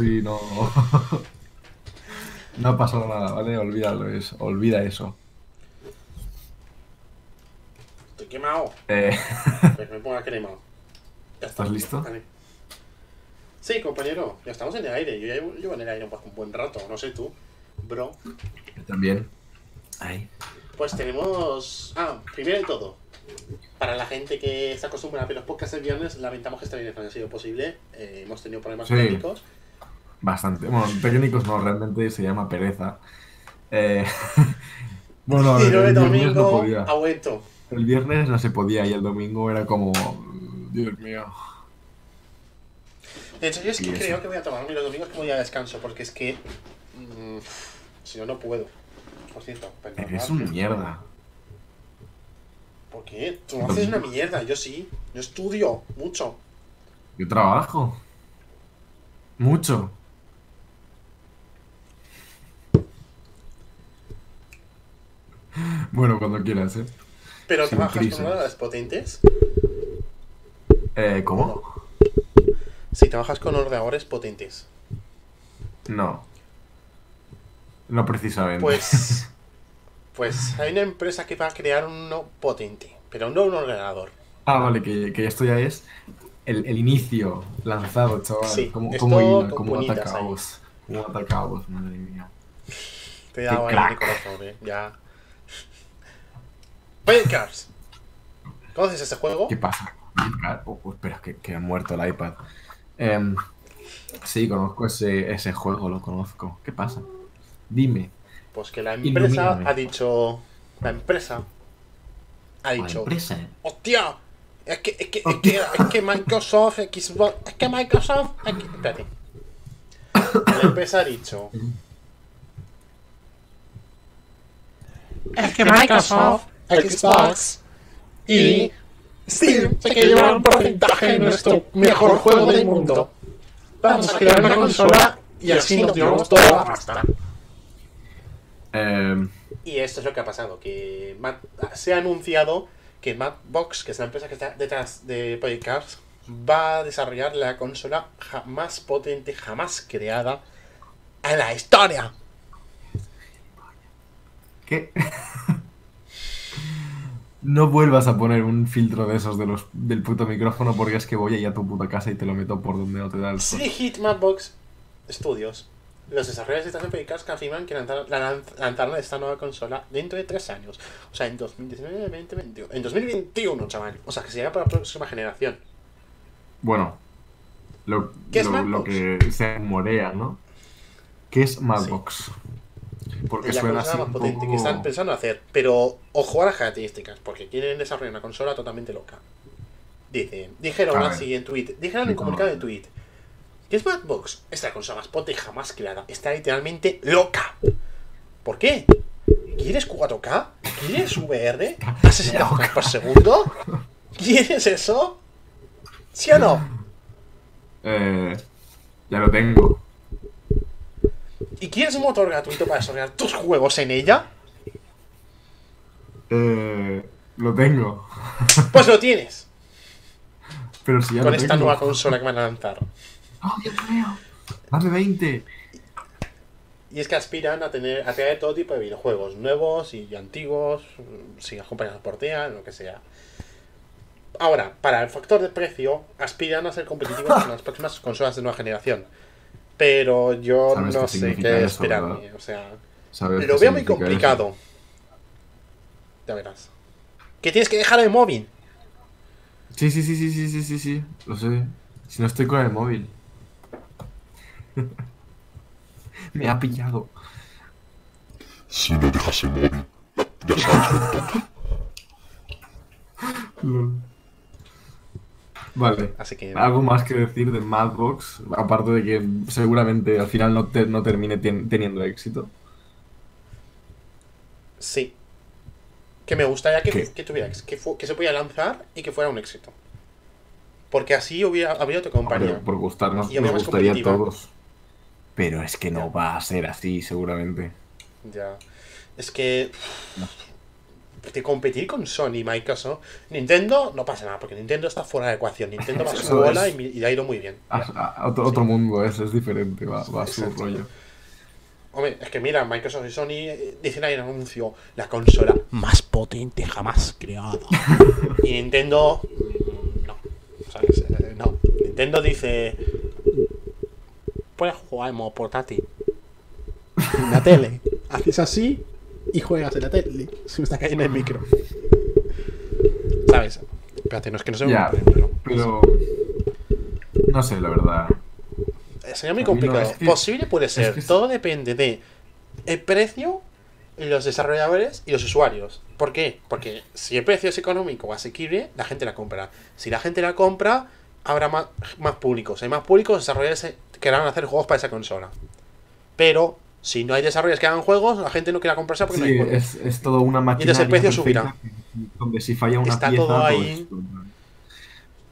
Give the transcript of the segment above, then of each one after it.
vamos a hacer como si no... no ha pasado nada, ¿vale? Olvídalo, eso. olvida eso. Estoy quemado. Eh... Pues me pongo a crema. Ya está. ¿Estás listo? Vale. Sí, compañero, ya estamos en el aire. Yo ya llevo- llevo en el aire un buen rato, no sé tú, bro. Yo también. Ahí. Pues tenemos. Ah, primero de todo, para la gente que está acostumbrada a ver los podcasts el viernes, lamentamos que esta viernes no haya sido posible. Eh, hemos tenido problemas Sí. técnicos. Bastante. Bueno, técnicos no, realmente se llama pereza. Eh... bueno, el, el viernes no podía. El viernes no se podía y el domingo era como... Dios mío. De hecho, yo es que creo que voy a tomarme los domingos como día de descanso, porque es que. mm, si no, no puedo. Por cierto, perdón. Eres un mierda. ¿Por qué? Tú no haces una mierda, yo sí. Yo estudio mucho. Yo trabajo. Mucho. Bueno, cuando quieras, ¿eh? Pero Sin trabajas con ordenadores potentes. Eh, ¿Cómo? Si trabajas con ordenadores potentes. No. No precisamente. Pues. Pues hay una empresa que va a crear uno potente, pero no un ordenador. Ah, vale, que, que esto ya es el, el inicio lanzado, chaval. Sí, como, como con como atacaos. Como atacaos, madre mía. Te da de corazón, eh. Ya. Cars. ¿Conoces este juego? ¿Qué pasa? Oh, oh, espera, que, que ha muerto el iPad. Em, sí, conozco ese, ese juego, lo conozco. ¿Qué pasa? Dime. Pues que la empresa Ilumíname. ha dicho. La empresa ha La dicho. empresa, ¿eh? ¡Hostia! Es que, es que, es que, es que Microsoft, Xbox. Es que Microsoft. es que- espérate. La empresa ha dicho. Es que Microsoft, Xbox y Steam se quiere llevar un porcentaje de nuestro mejor juego del mundo. Vamos a crear una consola y así nos llevamos toda la pasta. Em, Y esto es lo que ha pasado, que Matt- se ha anunciado que Madbox, que es la empresa que está detrás de Project Cars, va a desarrollar la consola más potente jamás creada en la historia. ¿Qué? No vuelvas a poner un filtro de esos de los, del puto micrófono porque es que voy ahí a tu puta casa y te lo meto por donde no te da el sol. Sí, Hit Madbox Studios. Los desarrolladores de esta Project Cars confirman que la lanz- lanzarán esta nueva consola dentro de tres años. O sea, en 2019, 2021. En 2021, chaval. O sea, que sería para la próxima generación. Bueno, lo, ¿Qué es lo, lo Madbox? que se rumorea, ¿no? ¿Qué es Madbox? Porque la suena así consola más un potente poco... que están pensando hacer. Pero ojo a las características, porque quieren desarrollar una consola totalmente loca. Dicen, dijeron A ver. así en tweet, dijeron en No. comunicado de tweet. ¿Qué es Madbox? Esta es la consola más potente jamás creada. Está literalmente loca. ¿Por qué? ¿Quieres 4K? ¿Quieres VR? ¿A 60 frames por segundo? ¿Quieres eso? ¿Sí o no? Eh, ya lo tengo. ¿Y quieres un motor gratuito para desarrollar tus juegos en ella? Eh, lo tengo. Pues lo tienes. Pero si ya Con lo esta tengo. nueva consola que van a lanzar. ¡Oh, Dios mío! ¡Dame 20! Y es que aspiran a tener a traer todo tipo de videojuegos, nuevos y antiguos, si las compañías portean, lo que sea. Ahora, para el factor de precio, aspiran a ser competitivos con las próximas consolas de nueva generación. Pero yo ¿Sabes no qué sé qué eso, esperarme. verdad? O sea, ¿Sabes lo veo muy complicado. Ya verás. Que tienes que dejar el móvil. eso? Sí, sí, sí, sí, sí, sí, sí, sí. Lo sé. Si no estoy con el móvil. Me ha pillado. Si no dejas el móvil, ya sabes. Vale. Así que. ¿Algo más que decir de Madbox? Aparte de que seguramente al final no, te- no termine ten- teniendo éxito. Sí. que me gustaría que, que tuviera, que, se pudiera lanzar y que fuera un éxito. Porque así hubiera, habría otra compañía. Hombre, por gustarnos, nos gustaría a todos. Pero es que no va a ser así, seguramente. Ya. Es que. De competir con Sony y Microsoft. Nintendo no pasa nada, porque Nintendo está fuera de ecuación. Nintendo va a su bola es. y, ha ido muy bien. A- a- otro, otro mundo es, es diferente, va, va a su Exacto. rollo. Hombre, es que mira, Microsoft y Sony eh, dicen ahí en anuncio la consola más potente jamás creada. y Nintendo. No. ¿Sabes? Eh, No. Nintendo dice. Puedes jugar en modo portátil. En la tele. Haces así y juegas en la tele. Se me está cayendo el micro. ¿Sabes? Espérate, no es que no se me Ya, pero. No sé, la verdad. Eh, Sería muy no, complicado. es que- Posible puede ser. que es- Todo depende de el precio, los desarrolladores y los usuarios. ¿Por qué? Porque si el precio es económico o asequible, la gente la compra. Si la gente la compra, habrá más, más públicos. Hay más públicos, desarrolladores querrán hacer juegos para esa consola. Pero si no hay desarrolladores que hagan juegos, la gente no quiere comprarse porque no hay juegos. es, es todo una máquina. entonces el precio subirá. Donde si falla una Está pieza, todo ahí.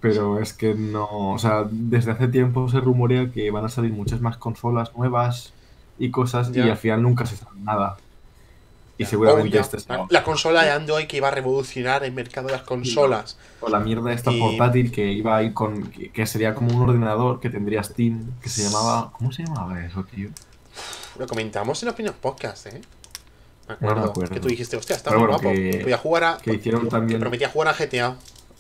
Pero es que no. O sea, desde hace tiempo se rumorea que van a salir muchas más consolas nuevas y cosas, Ya. y al final nunca se sabe nada. Y Ya. seguramente Oh, este la, consola de Android que iba a revolucionar el mercado de las consolas. O la mierda esta Y- portátil que iba a ir con. Que sería como un ordenador que tendría Steam, que se llamaba. ¿Cómo se llamaba eso, tío? Lo comentamos en los primeros podcasts, ¿eh? Me No acuerdo. me acuerdo. Que tú dijiste, hostia, está Pero muy bueno, guapo. que- Podía jugar a. que hicieron que también- prometía jugar a GTA.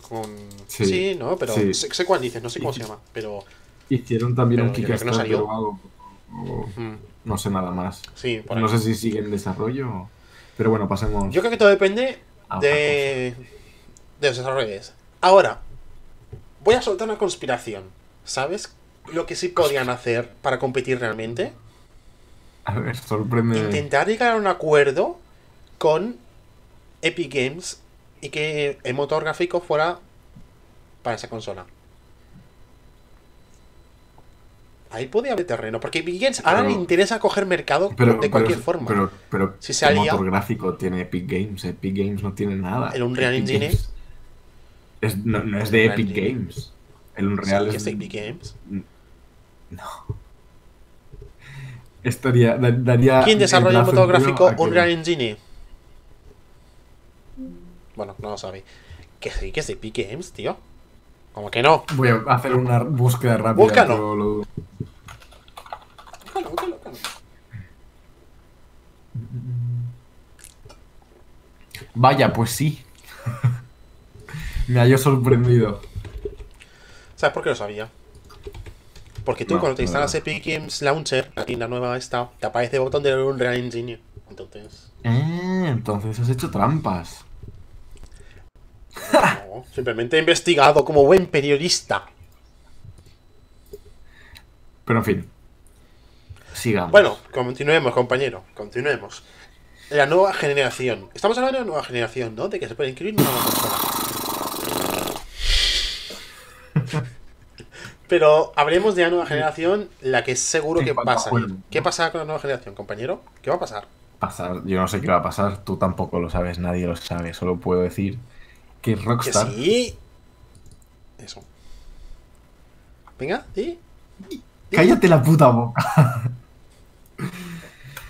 Con. Sí, Sí, ¿no? Pero sí. sé, sé cuál dices, no sé cómo se llama. Pero. Hicieron también Pero un que no Kickstarter salió. algo. o- mm, no sé nada más. sí, por ahí. No sé si sigue en desarrollo. Pero bueno, pasemos. Yo creo que todo depende de. de los desarrolladores. Ahora, voy a soltar una conspiración. ¿Sabes lo que sí podían hacer para competir realmente? A ver, sorprende. intentar llegar a un acuerdo con Epic Games y que el motor gráfico fuera para esa consola. Ahí podía haber terreno, porque Epic Games ahora le interesa coger mercado Pero, de cualquier pero, forma. Pero, pero Si se ¿qué motor gráfico tiene Epic Games? Epic Games no tiene nada. ¿El Unreal Epic Engine? Games es, no, no es de Unreal Epic. Games. El Unreal Sí, es es de Epic Games. Estaría, da- daría ¿Quién desarrolla el motor gráfico Unreal Engine? Bueno, no lo sabe. Que sí, que es de Epic Games, tío. Como que no. Voy a hacer una búsqueda rápida. Búscalo. lo búscalo, búscalo. Vaya, pues sí. Me halló sorprendido. ¿Sabes por qué lo sabía? Porque tú No, cuando te instalas no. Epic Games Launcher, aquí en la nueva esta, te aparece el botón de Unreal Engine. Entonces, Eh, entonces has hecho trampas. no, simplemente he investigado como buen periodista. Pero en fin. Sigamos. Bueno, continuemos, compañero, continuemos. La nueva generación. Estamos hablando de la nueva generación, ¿no? De que se puede incluir una nueva consola. Pero hablemos de la nueva generación, la que seguro que pasa. ¿Qué pasa con la nueva generación, compañero? ¿Qué va a pasar? pasar, yo no sé qué va a pasar, tú tampoco lo sabes, nadie lo sabe, solo puedo decir que Que Rockstar sí. Eso. Venga, ¿sí? cállate la puta boca.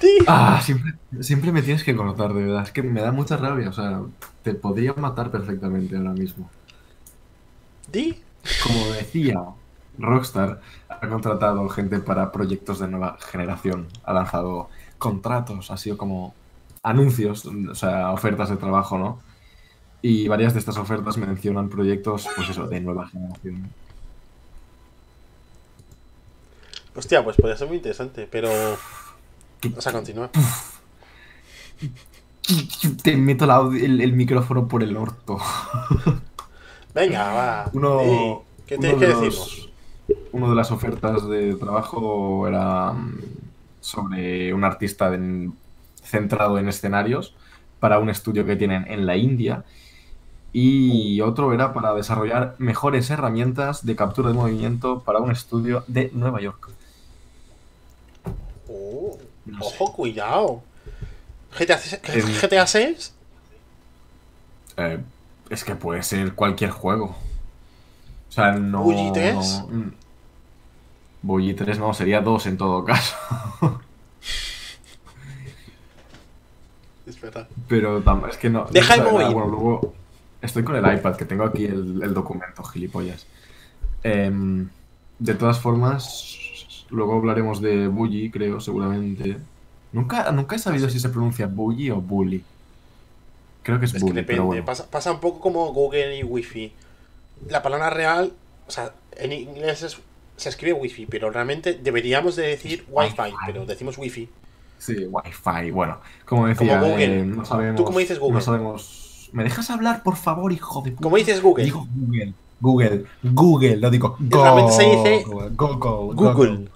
Sí. Ah, siempre, siempre me tienes que cortar, de verdad, es que me da mucha rabia, o sea, te podría matar perfectamente ahora mismo. ¿Sí? Como decía, Rockstar ha contratado gente para proyectos de nueva generación, ha lanzado contratos, ha sido como anuncios, o sea, ofertas de trabajo, ¿no? Y varias de estas ofertas mencionan proyectos, pues eso, de nueva generación. Hostia, pues podría ser muy interesante, pero. O sea, continúa. Te meto la el, el micrófono por el orto. Venga, va. Uno. ¿Qué tienes que decirnos? Una de las ofertas de trabajo era mm, sobre un artista en- centrado en escenarios para un estudio que tienen en la India. Y otro era para desarrollar mejores herramientas de captura de movimiento para un estudio de Nueva York. Oh, No sé. ojo, cuidado. GTA, GTA 6? Eh, es que puede ser cualquier juego. O sea, no. ¿Bully 3? no-. Bully 3 no, sería 2 en todo caso. Es verdad. Pero es que no. Deja el móvil. Bueno, luego estoy con el iPad, que tengo aquí el, el documento, gilipollas. Em, de todas formas, luego hablaremos de Bully, creo, seguramente. Nunca, nunca he sabido si se pronuncia Bully o Bully. Creo que es, Es que Bully, depende. pero bueno. Pasa, pasa un poco como Google y Wi-Fi. La palabra real, o sea, en inglés es- se escribe Wi-Fi, pero realmente deberíamos de decir Wi-Fi, Wi-Fi. pero decimos Wi-Fi. Sí, Wi-Fi, bueno. Como decía, Como Google. eh, no sabemos. ¿Tú cómo dices Google? No sabemos. ¿Me dejas hablar, por favor, hijo de puta? ¿Cómo dices Google? Digo Google. Google. Google, lo digo. Realmente se dice Google. Google. Google.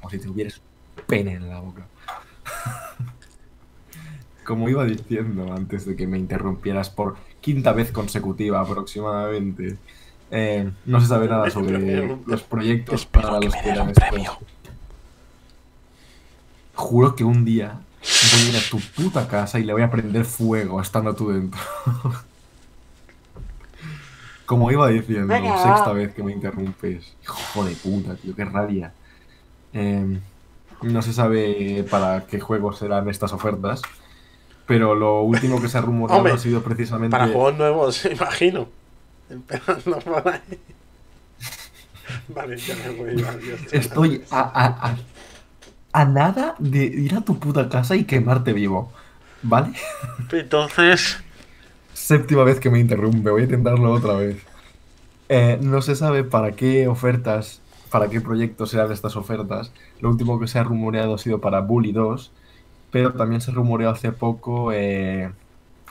Como si tuvieras pene en la boca. Como iba diciendo antes de que me interrumpieras por quinta vez consecutiva aproximadamente, eh, no se sabe nada sobre los proyectos para los que eran estos. Juro que un día voy a ir a tu puta casa y le voy a prender fuego estando tú dentro. Como iba diciendo, Venga. sexta vez que me interrumpes. Hijo de puta, tío, qué rabia. Eh, no se sabe para qué juegos serán estas ofertas, pero lo último que se ha rumoreado Hombre, ha sido precisamente... Para juegos nuevos, imagino. Empezando por ahí. Vale, ya me voy. adiós. Estoy a, a- a- a nada de ir a tu puta casa y quemarte vivo, ¿vale? Entonces, Séptima vez que me interrumpe, voy a intentarlo otra vez. Eh, no se sabe para qué ofertas, para qué proyectos serán estas ofertas. Lo último que se ha rumoreado ha sido para Bully 2, pero también se rumoreó hace poco eh,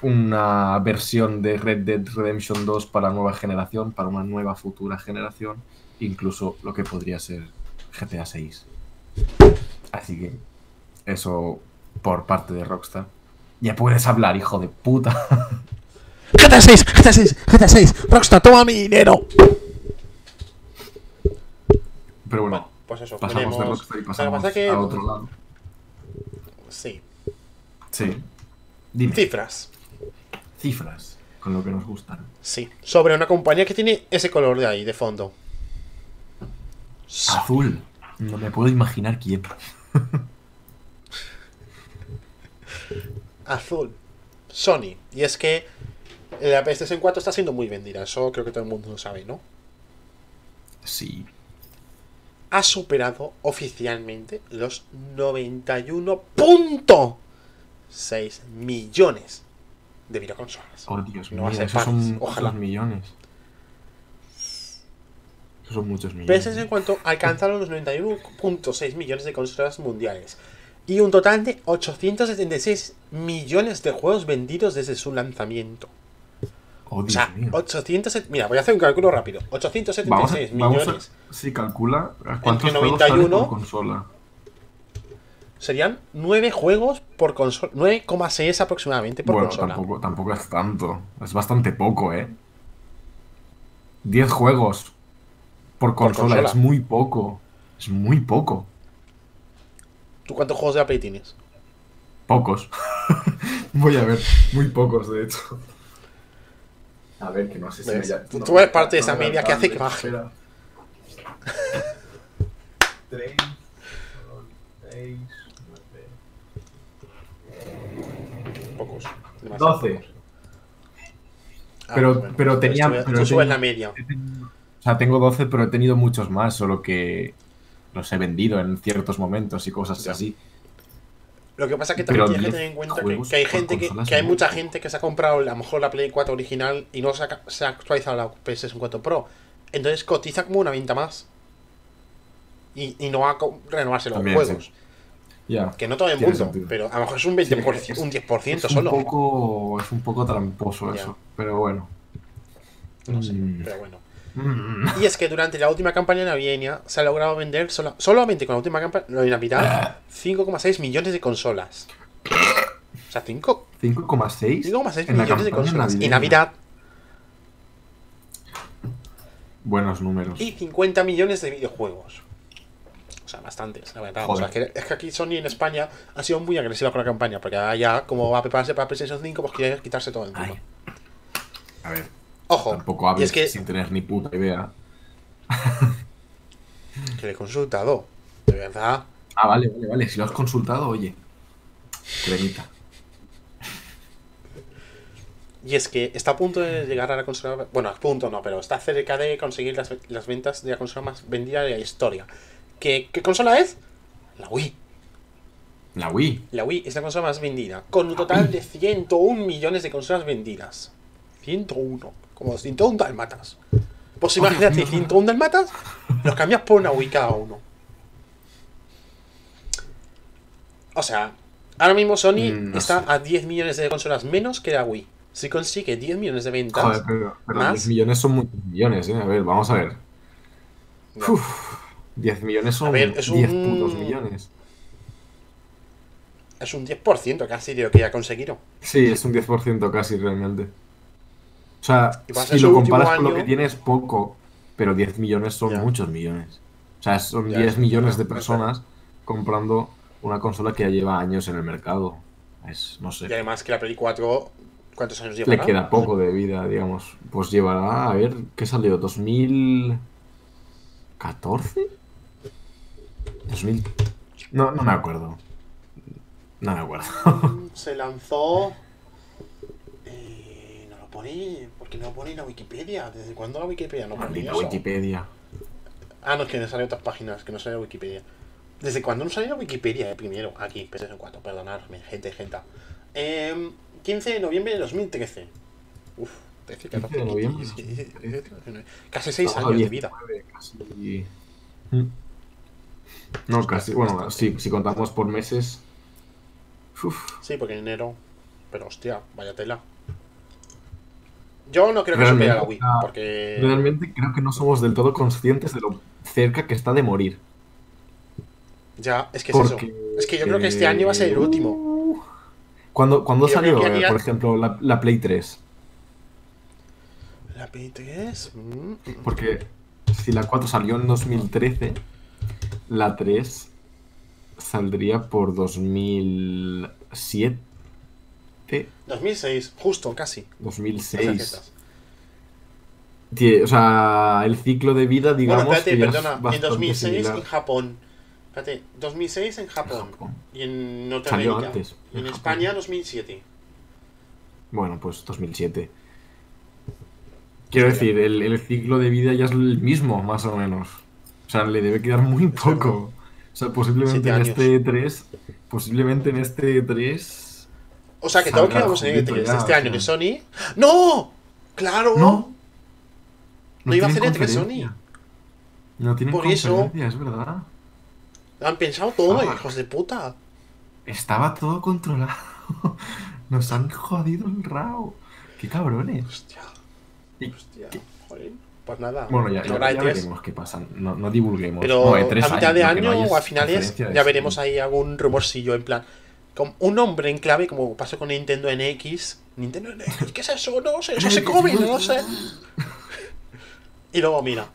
una versión de Red Dead Redemption 2 para nueva generación, para una nueva futura generación, incluso lo que podría ser GTA 6. Así que eso por parte de Rockstar. Ya puedes hablar, hijo de puta. GTA 6, GTA 6, GTA 6. Rockstar, toma mi dinero. Pero bueno, pues eso, pasamos de Rockstar y pasamos que- a otro lado. Sí. Sí. Dime. Cifras. Cifras, con lo que nos gustan. Sí. Sobre una compañía que tiene ese color de ahí, de fondo. Azul. No me puedo imaginar quién. Azul. Sony. Y es que la PlayStation 4 está siendo muy vendida. Eso creo que todo el mundo lo sabe, ¿no? Sí. Ha superado oficialmente los 91.6 millones de videoconsolas. Oh, Dios No mío, va a ser esos son ojalá. millones. Esos son muchos millones. PlayStation 4 alcanzaron los 91.6 millones de consolas mundiales y un total de 876 millones de juegos vendidos desde su lanzamiento. Oh, O sea, mío. 800, mira, voy a hacer un cálculo rápido. 876 Vamos a, vamos a- millones sí, calcula a cuántos Entre juegos salen 91. por consola serían 9 juegos por consola. 9,6 aproximadamente por bueno, consola. Tampoco, tampoco es tanto. Es bastante poco, ¿eh? 10 juegos por consola. Es muy poco. Es muy poco. ¿Tú cuántos juegos de Apple tienes? Pocos. Voy a ver. Muy pocos, de hecho. A ver, que no sé si. Haya... Tú, no, tú eres parte de esa media que hace que baje. 3, 6, Pocos. demasiado 12. pocos. Ah, Pero- bueno, pero tú tenía- subes- pero tú subes tenía- la media. O sea, tengo 12, pero he tenido muchos más, solo que los he vendido en ciertos momentos y cosas Ya. así. Lo que pasa es que Pero también tienes que 10 tener en cuenta que, que hay gente que, que hay mucha gente que se ha comprado a lo mejor la Play 4 original y no se ha, se ha actualizado la PlayStation 4 Pro. Entonces cotiza como una venta más. Y, y no va a renovarse los También, juegos. sí. Que no todo el mundo, sentido. pero a lo mejor es un 20%, Sí, es- un 10% Es un, solo. poco, es un poco tramposo eso, pero bueno. No sé, Mm. pero bueno. Mm. Y es que durante la última campaña navideña se ha logrado vender sola- solamente con la última campaña de Navidad 5,6 millones de consolas. O sea, 5 5,6 5,6 en la millones de consolas. Y. Navidad. Buenos números. Y 50 millones de videojuegos. O sea, bastantes, la verdad. O sea, Joder. que- es que aquí Sony en España ha sido muy agresiva con la campaña. Porque ya, como va a prepararse para PlayStation 5, pues quiere quitarse todo el mundo. Ay. A ver, Ojo, tampoco hables es que, sin tener ni puta idea. que le he consultado. De verdad. Ah, vale, vale, vale. Si lo has consultado, oye. Cremita. Y es que está a punto de llegar a la consola. Bueno, a punto no, pero está cerca de conseguir las, las ventas de la consola más vendida de la historia. ¿Qué, ¿Qué consola es? La Wii. La Wii. La Wii es la consola más vendida, con un total de 101 millones de consolas vendidas. 101, como 101 dalmatas. Pues imagínate, 101 dalmatas, los cambias por una Wii cada uno. O sea, ahora mismo Sony Mm, no está sé. a 10 millones de consolas menos que la Wii. Si consigue 10 millones de ventas, Joder, pero, pero ¿Más? 10 millones son muchos millones, ¿eh? A ver, vamos a ver. Ya. Uf, 10 millones son ver, es 10 un- putos millones. es un 10% casi de lo que ya ha conseguido. Sí, es un 10% casi realmente. O sea, si lo comparas con lo año- que tiene es poco, pero 10 millones son Ya. muchos millones. O sea, son Ya, 10 es- millones de personas comprando una consola que ya lleva años en el mercado. Es, no sé. Y además que la Play 4, ¿cuántos años Le lleva? queda poco de vida, digamos. Pues llevará, a ver, ¿qué salió? ¿2014? ¿2000? No, no me acuerdo. No me acuerdo. Se lanzó. Eh, no lo pone. porque no lo pone en la Wikipedia? ¿Desde cuándo la Wikipedia no pone eso? Wikipedia. Ah, no, es que no sale otras páginas, que no sale la Wikipedia. ¿Desde cuándo no sale la Wikipedia? eh, primero, aquí, PlayStation 4, perdonadme, gente, gente. Em, 15 de noviembre de 2013. Uf, 13, 14, 15 de noviembre de 15, 17, 19, Casi 6 Estamos a años de 19, vida. Casi... Mm. No, casi. Bueno, sí, si contamos por meses. Uf. Sí, porque en enero. Pero hostia, vaya tela. Yo no creo que supere a la Wii, porque. Realmente creo que no somos del todo conscientes de lo cerca que está de morir. Ya, es que es Porque, eso. Es que yo creo que este año va a ser el último. Uh, ¿Cuándo, cuándo Yo salió, haría- por ejemplo, la, la Play 3? La P3. mm, mm. Porque si la 4 salió en 2013, la 3 saldría por 2007, 2006, justo, casi. 2006. Acertas. Tie- O sea, el ciclo de vida, digamos, Bueno, espérate, es perdona. En bastante 2006 similar. en Japón. Espérate, 2006 en Japón. Japón. Y en Salió Norteamérica. antes, Y en en España 2007. Bueno, pues 2007. Quiero decir, el, el ciclo de vida ya es el mismo, más o menos. O sea, le debe quedar muy poco. O sea, posiblemente en este 3, posiblemente en este 3... O sea, que que Salga vamos en juguito E3 ya, este o año sea. Sony. ¡No! ¡Claro! No. No iba a hacer E3 conferencia. Sony. No tienen Por eso- es verdad. Lo han pensado todo, Ah. hijos de puta. Estaba todo controlado. Nos han jodido el rao. Qué cabrones. Hostia, hostia. Joder. Pues nada. Bueno, ya, ya, ya E3. veremos qué pasa. No, no divulguemos. Pero No, E3 a mitad de no año es o a finales ya veremos ahí algún rumorcillo en plan. Con un nombre en clave, como pasó con Nintendo NX. Nintendo NX, ¿qué es eso? No sé, eso se come, no sé. Y luego, mira.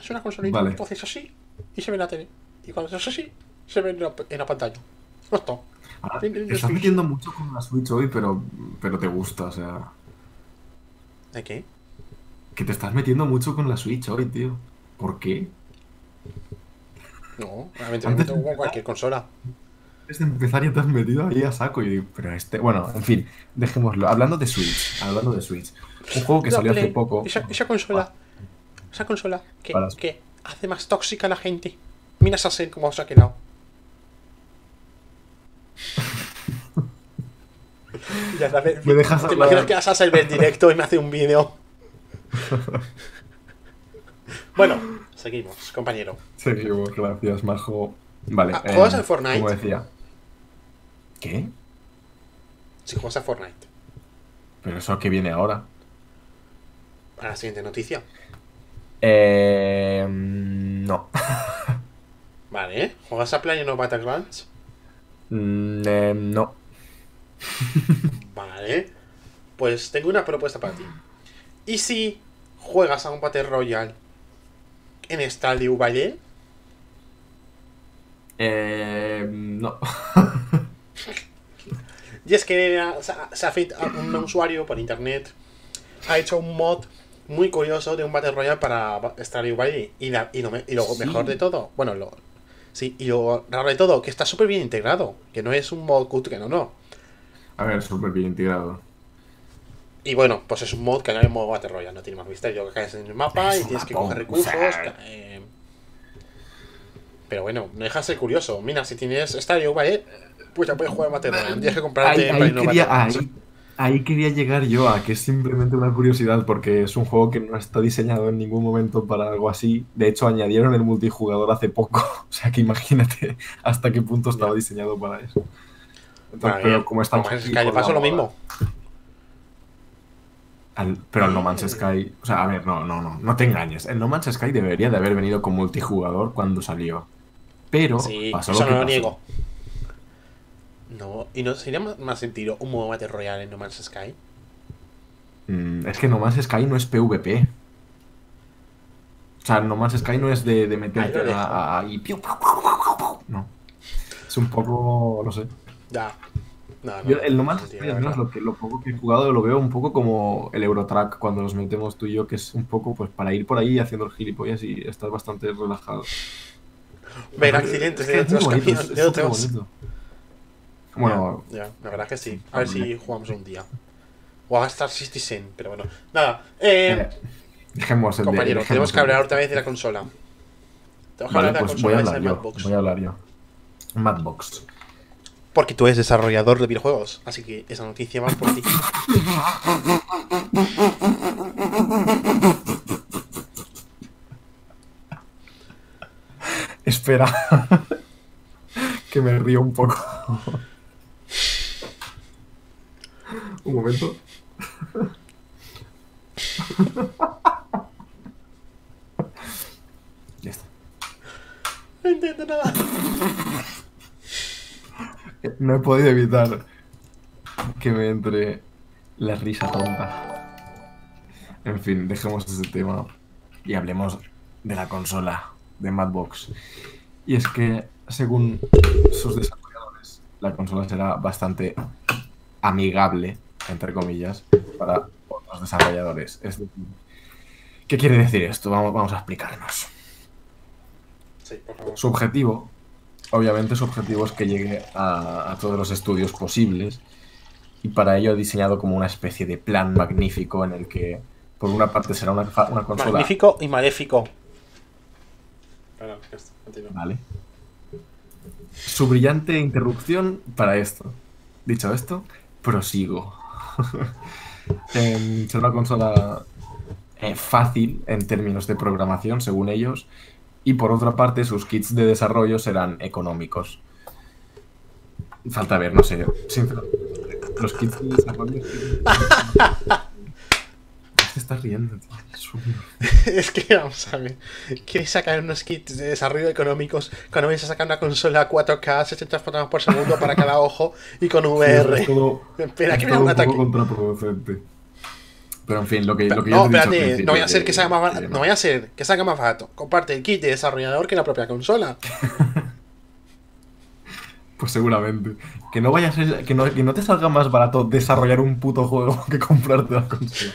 Es una consolita, Vale. entonces así y se ve en la tele. Y cuando es así, se ve en la, en la pantalla. No está. Ah, Te estás metiendo mucho con la Switch hoy, pero, pero te gusta, o sea. ¿De qué? Que te estás metiendo mucho con la Switch hoy, tío. ¿Por qué? No, realmente me meto con cualquier consola. Antes de empezar ya te has metido ahí a saco y digo, pero este. Bueno, en fin, dejémoslo. Hablando de Switch, hablando de Switch. Un juego que La salió Play, hace poco. Esa, esa consola. Esa consola que, Para- que hace más tóxica a la gente. Mira esa ser cómo se ha quedado. Ya sabes, Me dejas ¿Te hablar. imaginas que vas a ver directo y me hace un vídeo? bueno, seguimos, compañero. Seguimos, gracias, Majo. Vale. Ah, ¿juegas al Fortnite? Como decía. ¿Qué? Si juegas a Fortnite. Pero eso que viene ahora. A la siguiente noticia. Eh, no. Vale, ¿eh? ¿Juegas a PlayerUnknown's Battlegrounds? Mm, eh, no. Vale. Pues tengo una propuesta para ti. ¿Y si juegas a un Battle Royale en Stardew Valley? Eh, no. Y es que feito- un usuario por internet ha hecho un mod muy curioso de un Battle Royale para Stardew Valley. Y, la- y, lo, me- y lo Sí. mejor de todo, bueno, lo, sí, y lo raro de todo, que está súper bien integrado. Que no es un mod cutre, no, no. A ver, súper bien integrado. Y bueno, pues es un mod que es modo Battle Royale, no tiene más misterio. Que caes en el mapa Es y tienes que coger recursos. eh, Pero bueno, no deja de ser curioso. Mira, si tienes Stardew Valley, pues ya puedes jugar Battle Royale. Tienes que comprarte Ahí, ahí quería, ahí, ahí quería llegar yo a que es simplemente una curiosidad porque es un juego que no está diseñado en ningún momento para algo así. De hecho, añadieron el multijugador hace poco. O sea que imagínate hasta qué punto estaba diseñado para eso. Entonces, Bueno, pero como estamos le por la pasó lo mismo. Al- pero al No Man's Sky, o sea, a ver, no, no, no, no te engañes. El No Man's Sky debería de haber venido con multijugador cuando salió. Pero Sí, pasó eso lo que no pasó. niego. No, y no sería más, sentido un modo Battle Royale en No Man's Sky. Mm, es que No Man's Sky no es PvP. O sea, No Man's Sky no es de, de meterte a, a- y. No. Es un poco, no sé. Ya. No, no, Yo al menos lo, que, lo poco que he jugado, lo veo un poco como el Eurotrack cuando nos metemos tú y yo, que es un poco pues para ir por ahí haciendo el gilipollas y estar bastante relajado. Ver accidentes de otros caminos, de otros. Bueno, Ya, ya, la verdad que sí. A ver si jugamos un día. O a Star Citizen, pero bueno. Nada, eh, eh, dejemos el compañero, tenemos que hablar otra vez de la consola. Tenemos que Vale, hablar de la pues voy a consola hablar de yo. Madbox. Voy a hablar yo. Madbox. Porque tú eres desarrollador de videojuegos, así que esa noticia va por ti. Espera. que me río un poco. un momento. ya está. No entiendo nada. No he podido evitar que me entre la risa tonta. En fin, dejemos ese tema y hablemos de la consola de Madbox. Y es que, según sus desarrolladores, la consola será bastante amigable, entre comillas, para otros desarrolladores. Es decir, ¿qué quiere decir esto? Vamos, vamos a explicarnos. Sí, por favor. Su objetivo, obviamente su objetivo es que llegue a, a todos los estudios posibles y para ello ha diseñado como una especie de plan magnífico en el que por una parte será una, consola... Magnífico y maléfico. Vale. Su brillante interrupción para esto. Dicho esto, prosigo. Em, será una consola eh, fácil en términos de programación, según ellos, y por otra parte sus kits de desarrollo serán económicos. Falta ver, no sé. sinceramente, los kits de desarrollo... ¿Qué te estás riendo? tío? Es Es que, vamos a ver. ¿Quieres sacar unos kits de desarrollo económicos cuando vais a sacar una consola 4K, 60 fotogramas por segundo para cada ojo y con Es VR? todo- Espera, es que me da todo un un poco ataque. contraproducente. Pero en fin, lo que, lo que No, al espérate, no vaya a ser de- que salga más barato. No vaya a ser que salga más barato. Comparte el kit de desarrollador que la propia consola. Pues seguramente. Que no vaya a ser. Que no, que no te salga más barato desarrollar un puto juego que comprarte la consola.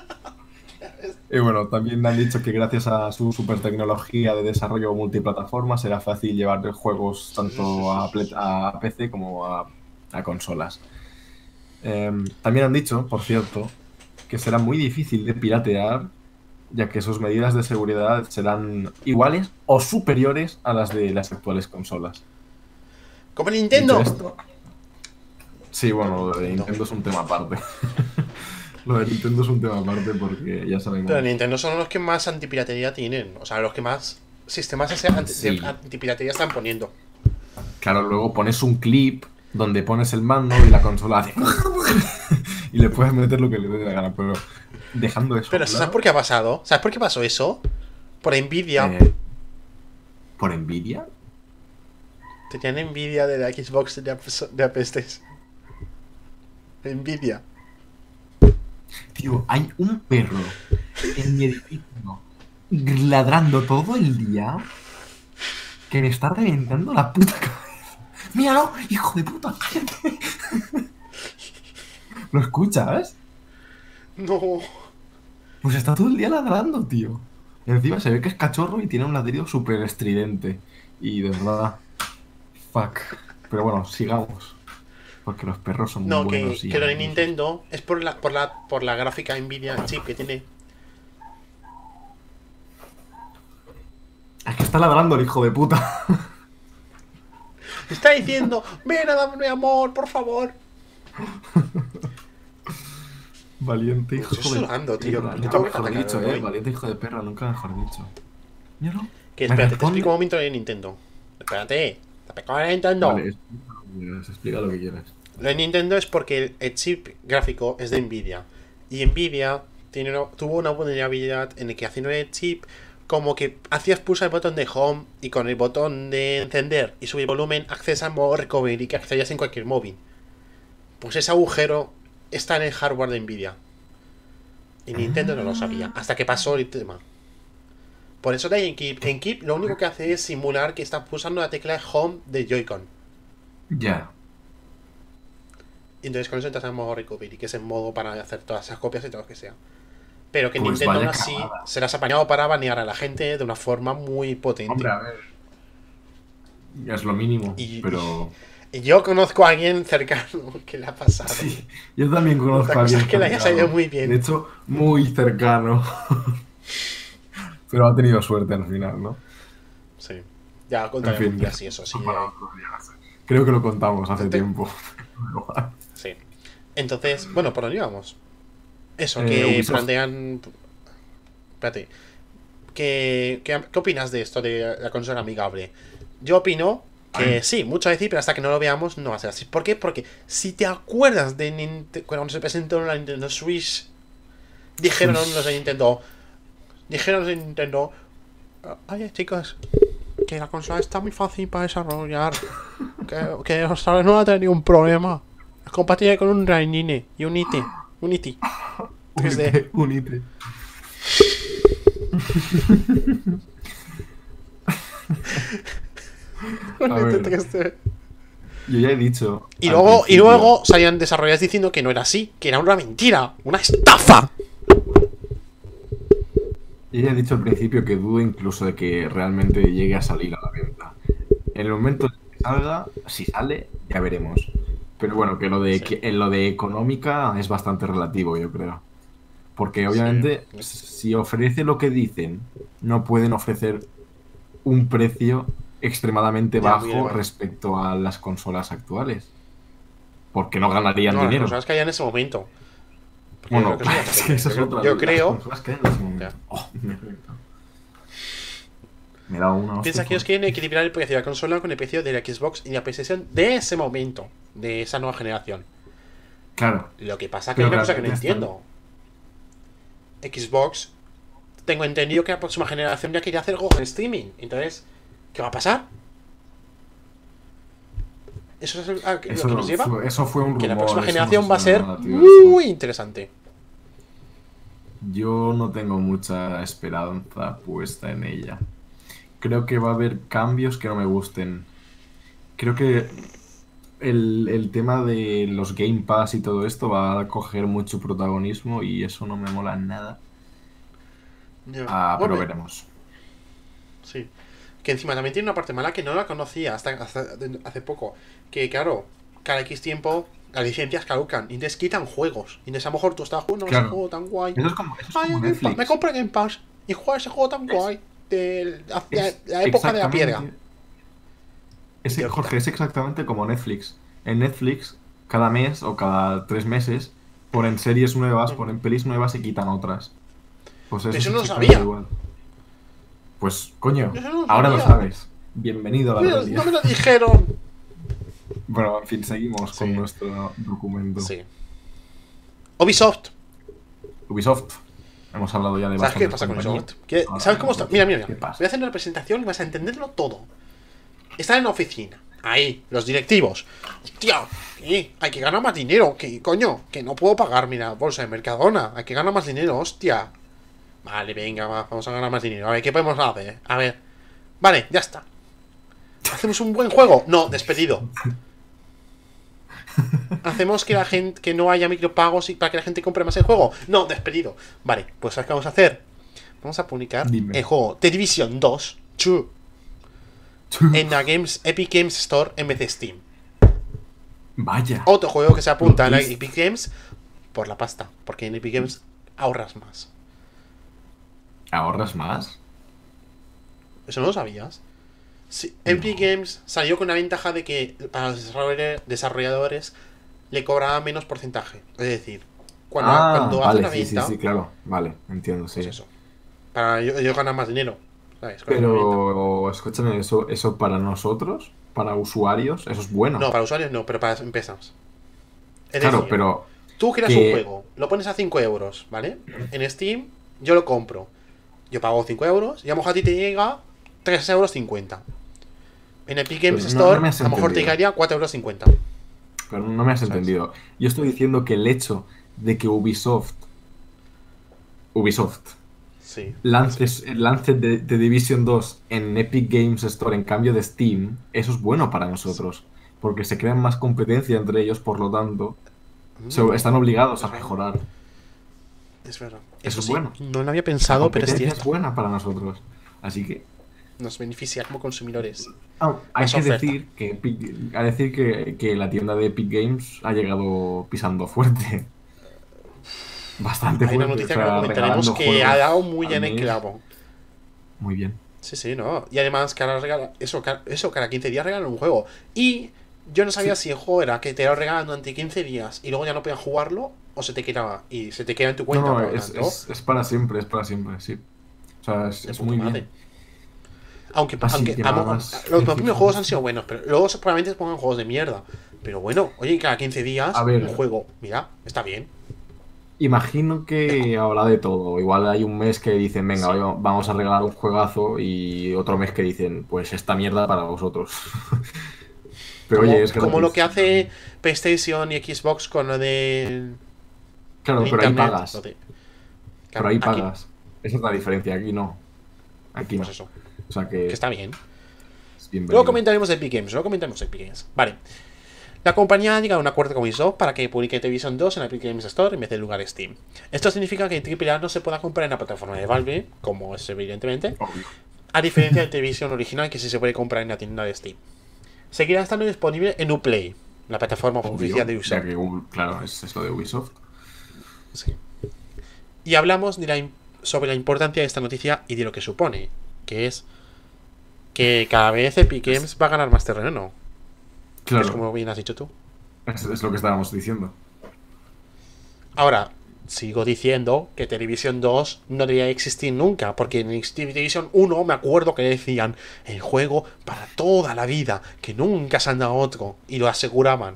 y bueno, también han dicho que gracias a su super tecnología de desarrollo multiplataforma será fácil llevar juegos tanto a, PC como a, a consolas. Em, también han dicho, por cierto, que será muy difícil de piratear, ya que sus medidas de seguridad serán iguales o superiores a las de las actuales consolas. Como Nintendo. Esto- sí, bueno, lo de Nintendo es un tema aparte. lo de Nintendo es un tema aparte porque ya sabemos. Pero Nintendo son los que más antipiratería tienen. O sea, los que más sistemas Sí. antipiratería están poniendo. Claro, luego pones un clip donde pones el mando y la consola hace. y le puedes meter lo que le dé la gana, pero dejando eso. Pero ¿sabes por qué ha pasado? ¿Sabes por qué pasó eso? Por envidia. eh, ¿Por envidia? Tenían envidia de la Xbox de de PlayStation. Envidia. Tío, hay un perro en mi edificio ladrando todo el día que me está reventando la puta cabeza. ¡Míralo! ¡Hijo de puta! cállate". ¿Lo escuchas? No. Pues está todo el día ladrando, tío. Encima se ve que es cachorro y tiene un ladrido súper estridente. Y de verdad. Fuck. Pero bueno, sigamos. Porque los perros son No, muy que, buenos. y que lo de. Nintendo es por la, por la, por la gráfica Nvidia chip que tiene. Es que está ladrando el hijo de puta. Está diciendo, ven a darme amor, por favor. Valiente hijo Estoy de sudando, tío. perra. Yo Nunca que mejor dicho, eh. Valiente hijo de perra, nunca mejor dicho. Míralo. Que ¿Me espérate, te explico un momento de Nintendo. Espérate, te explico de Nintendo. Vale, explica lo que quieras, explica lo que quieras. Lo de Nintendo es porque el, chip gráfico es de Nvidia. Y Nvidia tiene una- tuvo una vulnerabilidad en el que haciendo el chip, como que hacías pulsar el botón de home y con el botón de encender y subir volumen, accesa al modo recovery que accedías en cualquier móvil. Pues ese agujero está en el hardware de Nvidia. Y Nintendo no lo sabía, hasta que pasó el tema. Por eso en Keep, en Keep lo único que hace es simular que está pulsando la tecla de home de Joy-Con. Ya. Y entonces con eso entras en modo recovery, que es el modo para hacer todas esas copias y todo lo que sea. Pero que Pues Nintendo aún así cagada. se las ha apañado para banear a la gente de una forma muy potente. Hombre, a ver. Es lo mínimo, Y- pero. Y yo conozco a alguien cercano que le ha pasado. Sí, yo también conozco Otra a alguien. que le haya salido muy bien. De hecho, muy cercano. pero ha tenido suerte al final, ¿no? Sí. Ya En contaremos fin, ya sí, eso sí. para. Creo que lo contamos hace tiempo. sí. Entonces, bueno, ¿por dónde íbamos? Eso, Eh, que Ubisoft. plantean. Espérate. ¿Qué, qué, qué opinas de esto de la consola amigable? Yo opino que sí, mucho decir, pero hasta que no lo veamos no va a ser así. ¿Por qué? Porque si te acuerdas de Ninte- cuando se presentó la Nintendo Switch, dijeron los de Nintendo, dijeron los de Nintendo, oye chicos, que la consola está muy fácil para desarrollar, que, que hasta ahora no ha tenido ningún problema. Es compatible con un Rainine y un IT, un IT. 3D. Unite, unite. Un A ver. IT 3D. Yo ya he dicho. Y luego, y luego salían desarrolladores diciendo que no era así, que era una mentira, una estafa. Yo ya he dicho al principio que dudo incluso de que realmente llegue a salir a la venta. En el momento en que salga, si sale, ya veremos. Pero bueno, que lo de, Sí. que, en lo de económica es bastante relativo, yo creo. Porque obviamente, si ofrece lo que dicen, no pueden ofrecer un precio extremadamente Ya, bajo respecto a las consolas actuales. Porque no ganarían No, las dinero. consolas que había en ese momento. Porque Bueno, yo creo yo- las creo. consolas que hay en ese momento. Ya. Me he reventado. Me da una Piensa que ellos quieren equilibrar el precio de la consola con el precio de la Xbox y la PlayStation de ese momento, de esa nueva generación. Claro. Lo que pasa que hay Pero una cosa que no entiendo. Xbox, tengo entendido que la próxima generación ya quería hacer en streaming. Entonces, ¿qué va a pasar? Eso es lo que nos lleva. fue, eso fue un que la próxima generación va a ser muy interesante. Yo no tengo mucha esperanza puesta en ella. Creo que va a haber cambios que no me gusten. Creo que el, el tema de los Game Pass y todo esto va a coger mucho protagonismo y eso no me mola nada. Ya. Ah, pero veremos. Sí. Que encima también tiene una parte mala que no la conocía hasta, hace poco. Que claro, cada X tiempo las licencias caducan y entonces quitan juegos. Y a lo mejor tú estás jugando Claro. ese juego tan guay. Eso es como, eso es Ay, como el Game Pass, Netflix. me compré Game Pass y juego ese juego tan guay de la, la- época de la piedra. Es, Jorge, es exactamente como Netflix. En Netflix, cada mes o cada tres meses, ponen series nuevas, ponen pelis nuevas y quitan otras. Pues eso, Eso es no lo sabía. igual. Pues, coño, no ahora lo sabes. Bienvenido a la realidad. no me lo dijeron. Bueno, en fin, seguimos con nuestro documento. Sí. Ubisoft. Ubisoft. Hemos hablado ya de ¿Sabes qué pasa con. Ubisoft? ¿Qué- Ahora, ¿Sabes cómo está? Mira, mira, ¿Qué mira. Voy a hacer una presentación y vas a entenderlo todo. Están en la oficina. Ahí, los directivos. Hostia, ¿qué? hay que ganar más dinero. Que coño, que no puedo pagar, mira, bolsa de Mercadona. Hay que ganar más dinero, hostia. Vale, venga, va, vamos a ganar más dinero. A ver, ¿qué podemos hacer? A ver. Vale, ya está. ¿Hacemos un buen juego? No, despedido. ¿Hacemos que la gente que no haya micropagos y para que la gente compre más el juego? No, despedido. Vale, pues ¿sabes qué vamos a hacer? Vamos a publicar Dime. el juego The Division 2 True, en la Games, Epic Games Store en vez de Steam. Vaya. Otro juego que se apunta a la twist. Epic Games por la pasta, porque en Epic Games ahorras más. ¿Ahorras más? ¿Eso no lo sabías? Sí, Epic Games salió con la ventaja de que para los desarroll- desarrolladores le cobraba menos porcentaje. Es decir, cuando, ah, cuando hace vale, una sí, sí, venta, sí, claro. Vale, entiendo, sí. pues eso. Para ellos, ellos ganan más dinero. Venta. Pero, escúchame, eso, eso para nosotros, para usuarios, eso es bueno. No, para usuarios no, pero para empresas. Es claro, decir, pero Tú creas que- un juego, lo pones a 5 euros, ¿vale? En Steam, yo lo compro. Yo pago 5 euros y a lo mejor a ti te llega 3,50 euros. En Epic Games no- Store, no a lo mejor te llegaría 4,50 euros. Pero no me has ¿Sabes? entendido. Yo estoy diciendo que el hecho de que Ubisoft, Ubisoft, Sí. lances, lance de, de Division 2 en Epic Games Store en cambio de Steam, eso es bueno para nosotros. Porque se crean más competencia entre ellos, por lo tanto, se- Mm, están obligados a mejorar. Es verdad. Eso Eso es bueno. no lo había pensado, pero es es buena para nosotros. Así que Nos beneficia como consumidores. Ah, hay que decir que Epic- hay que decir que, que la tienda de Epic Games ha llegado pisando fuerte. Bastante Hay una noticia o sea, que comentaremos que juegos ha dado muy al en clavo. Muy bien. Sí, sí, ¿no? Y además que ahora regala... Eso, ca- eso, cada 15 días regalan un juego. Y yo no sabía si el juego era que te lo regalan durante 15 días y luego ya no podían jugarlo o se te quedaba y se te queda en tu cuenta. no, es, tanto, es- es para siempre, es para siempre, sí. O sea, es, muy madre. bien. Aunque, Así los primeros juegos han sido buenos, pero luego probablemente pongan juegos de mierda. Pero bueno, oye, cada 15 días A ver. un juego, mira, está bien. Imagino que habrá de todo. Igual hay un mes que dicen, venga, Sí. vamos a regalar un juegazo y otro mes que dicen, pues esta mierda para vosotros. Pero como oye, es como lo que hace PlayStation y Xbox con lo de Claro, pero ahí pagas. Pero ahí Aquí, pagas. Esa es la diferencia, aquí no. Aquí no. Pues eso, O sea que que está bien. Luego comentaremos de Epic Games, luego comentaremos de Epic Games. Vale. La compañía ha llegado a un acuerdo con Ubisoft para que publique Division 2 en la Epic Games Store en vez del lugar Steam. Esto significa que AAA no se pueda comprar en la plataforma de Valve, como es evidentemente, a diferencia de Division original que sí se puede comprar en la tienda de Steam. Seguirá estando disponible en Uplay, la plataforma Obvio, oficial de Ubisoft. que, claro, es, es lo de Ubisoft. Sí. Y hablamos de la sobre la importancia de esta noticia y de lo que supone, que es que cada vez Epic Games va a ganar más terreno, Claro, es como bien has dicho tú. es, es lo que estábamos diciendo. Ahora, sigo diciendo que Television 2 no debería existir nunca, porque en Television 1 me acuerdo que decían el juego para toda la vida, que nunca se han dado otro, y lo aseguraban.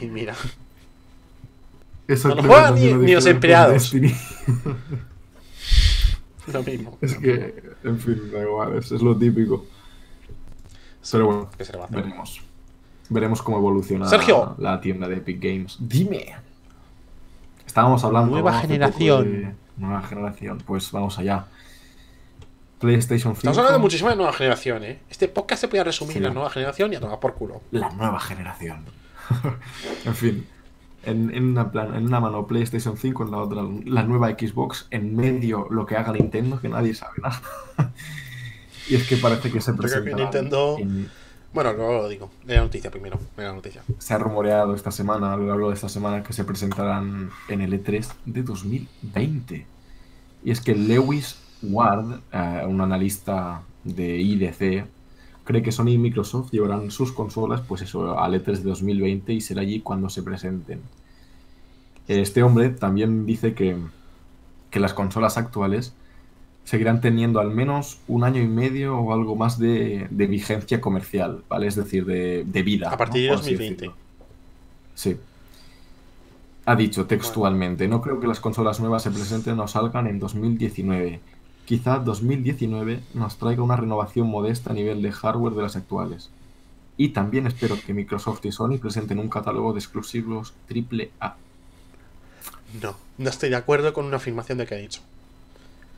Y mira, Eso No lo juegan que ni- lo ni los empleados. Lo mismo. es que, en fin, da igual, es, es lo típico. Pero bueno, ¿Qué se le va a hacer? veremos. Veremos cómo evoluciona Sergio. la tienda de Epic Games. Dime. Estábamos hablando Nueva generación. de nueva generación. Pues vamos allá. PlayStation 5. Estamos hablando muchísimo de nueva generación, ¿eh? Este podcast se podía resumir Sí. en la nueva generación y a tomar por culo. La nueva generación. en fin. En, en una plan, en una mano PlayStation 5, en la otra la nueva Xbox, en medio lo que haga Nintendo, que nadie sabe nada. y es que parece que se creo que presenta. Nintendo- Bueno, luego lo digo. De la noticia primero. De la noticia. Se ha rumoreado esta semana, a lo largo de esta semana, que se presentarán en el E3 de 2020. Y es que Lewis Ward, eh, un analista de IDC, cree que Sony y Microsoft llevarán sus consolas, pues eso, al E3 de 2020 y será allí cuando se presenten. Este hombre también dice que, que las consolas actuales seguirán teniendo al menos un año y medio o algo más de, de vigencia comercial, ¿vale? Es decir, de, de vida. A partir de ¿no? Por así 2020. decirlo. Sí. Ha dicho textualmente, no creo que las consolas nuevas se presenten o salgan en 2019. Quizá 2019 nos traiga una renovación modesta a nivel de hardware de las actuales. Y también espero que Microsoft y Sony presenten un catálogo de exclusivos AAA. No, no estoy de acuerdo con una afirmación de que ha dicho.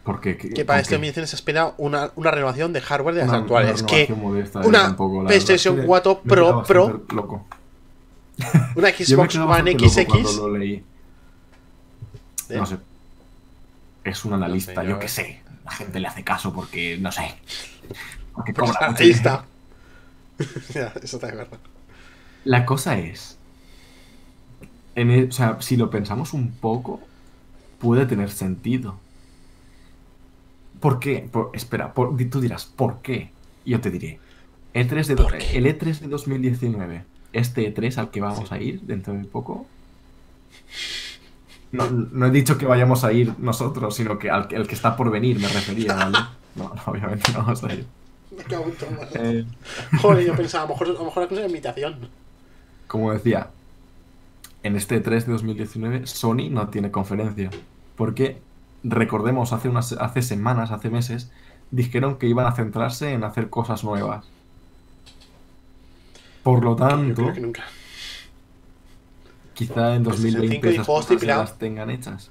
Porque, ¿qué- Que para este qué? 2019 se espera una, una renovación de hardware de las Una- actuales. una que modesta, una PlayStation verdad. 4 Me he quedado Pro, Pro, Loco. una Xbox One XX. lo leí. ¿Eh? No sé. Es un analista, No sé, yo yo- qué sé. La gente le hace caso porque, no sé. Porque Pues cobra mucho ahí dinero. está. ya, eso está de verdad. La cosa es. en el- o sea, si lo pensamos un poco, puede tener sentido. ¿Por qué? Por- espera, por- tú dirás, ¿por qué? Y yo te diré. E3 de, do- el E3 de 2019, este E3 al que vamos a ir dentro de poco. No, no he dicho que vayamos a ir nosotros, sino que al que- el que está por venir me refería, ¿vale? No, no, obviamente no vamos a ir. Me cago en todo. Eh, Joder, yo pensaba, a lo mejor, a lo mejor la cosa era invitación. como decía, en este E3 de 2019 Sony no tiene conferencia. Porque, recordemos, hace, unas, hace semanas, hace meses, dijeron que iban a centrarse en hacer cosas nuevas. Por lo Yo tanto, creo que nunca. quizá en PlayStation 2020 5 esas dijo, cosas "Hostia, ya pillado". las tengan hechas.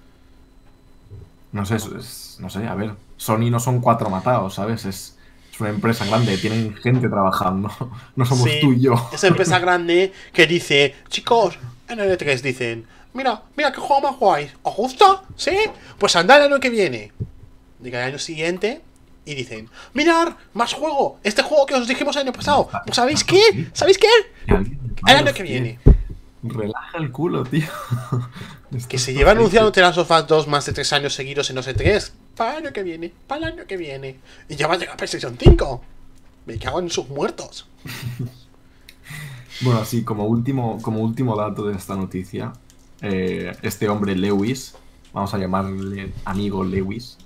No sé, es- es- no sé, a ver. Sony no son cuatro matados, ¿sabes? Es, es una empresa grande, tienen gente trabajando. No somos Sí, tú y yo. Esa empresa grande que dice, chicos, en el E3 dicen, mira, mira qué juego más guay. ¿Os gusta? ¿Sí? Pues andad el año que viene. Llega el año siguiente y dicen, mirad, más juego. Este juego que os dijimos el año pasado. ¿Pues ¿Sabéis qué? ¿Sabéis qué? El año que viene. Relaja el culo, tío. Que se lleva anunciando The Last of Us 2 más de 3 años seguidos en los E3. Para el año que viene, para el año que viene. Y ya va a llegar PlayStation 5. Me cago en sus muertos. Bueno, sí, como último, como último dato de esta noticia, eh, este hombre Lewis, vamos a llamarle amigo Lewis,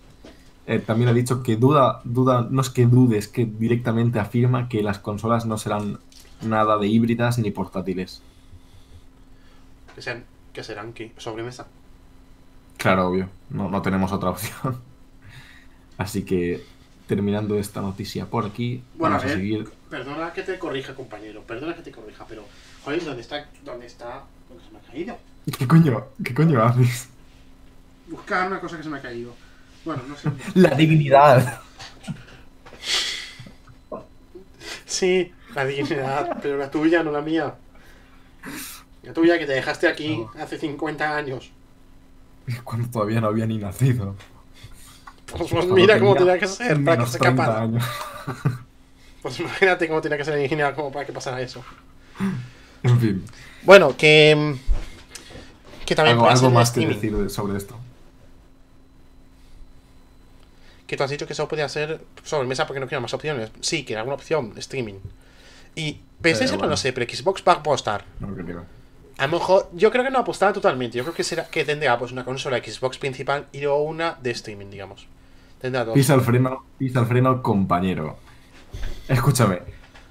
eh, también ha dicho que duda, duda, no es que dude, es que directamente afirma que las consolas no serán nada de híbridas ni portátiles. Que, sean, que serán que sobremesa. Claro, obvio, no, no tenemos otra opción. Así que, terminando esta noticia por aquí, Bueno, vamos a seguir. Perdona que te corrija, compañero. Perdona que te corrija, pero. Joder, ¿dónde está? ¿Dónde está? ¿Dónde se me ha caído? ¿Qué coño, qué coño haces? Buscar una cosa que se me ha caído. Bueno, no sé. La dignidad. Sí, la dignidad, pero la tuya, no la mía. La tuya que te dejaste aquí hace 50 años. Cuando todavía no había ni nacido. Pues, pues mira cómo tenía que ser para que se 30 capara. años. Pues imagínate cómo tenía que ser el ingeniero como para que pasara eso. En fin, Bueno, que. Que también algo, algo más que decir de- sobre esto. Que tú has dicho que eso podía ser sobremesa porque no quiero más opciones. Sí, que alguna opción, streaming. Y PlayStation no bueno. lo sé, pero Xbox va a apostar. No creo. A lo mejor, yo creo que no apostará totalmente. Yo creo que será que tendrá pues una consola Xbox principal y luego una de streaming, digamos. Tendrá dos. Pisa el freno, pisa el freno compañero. Escúchame,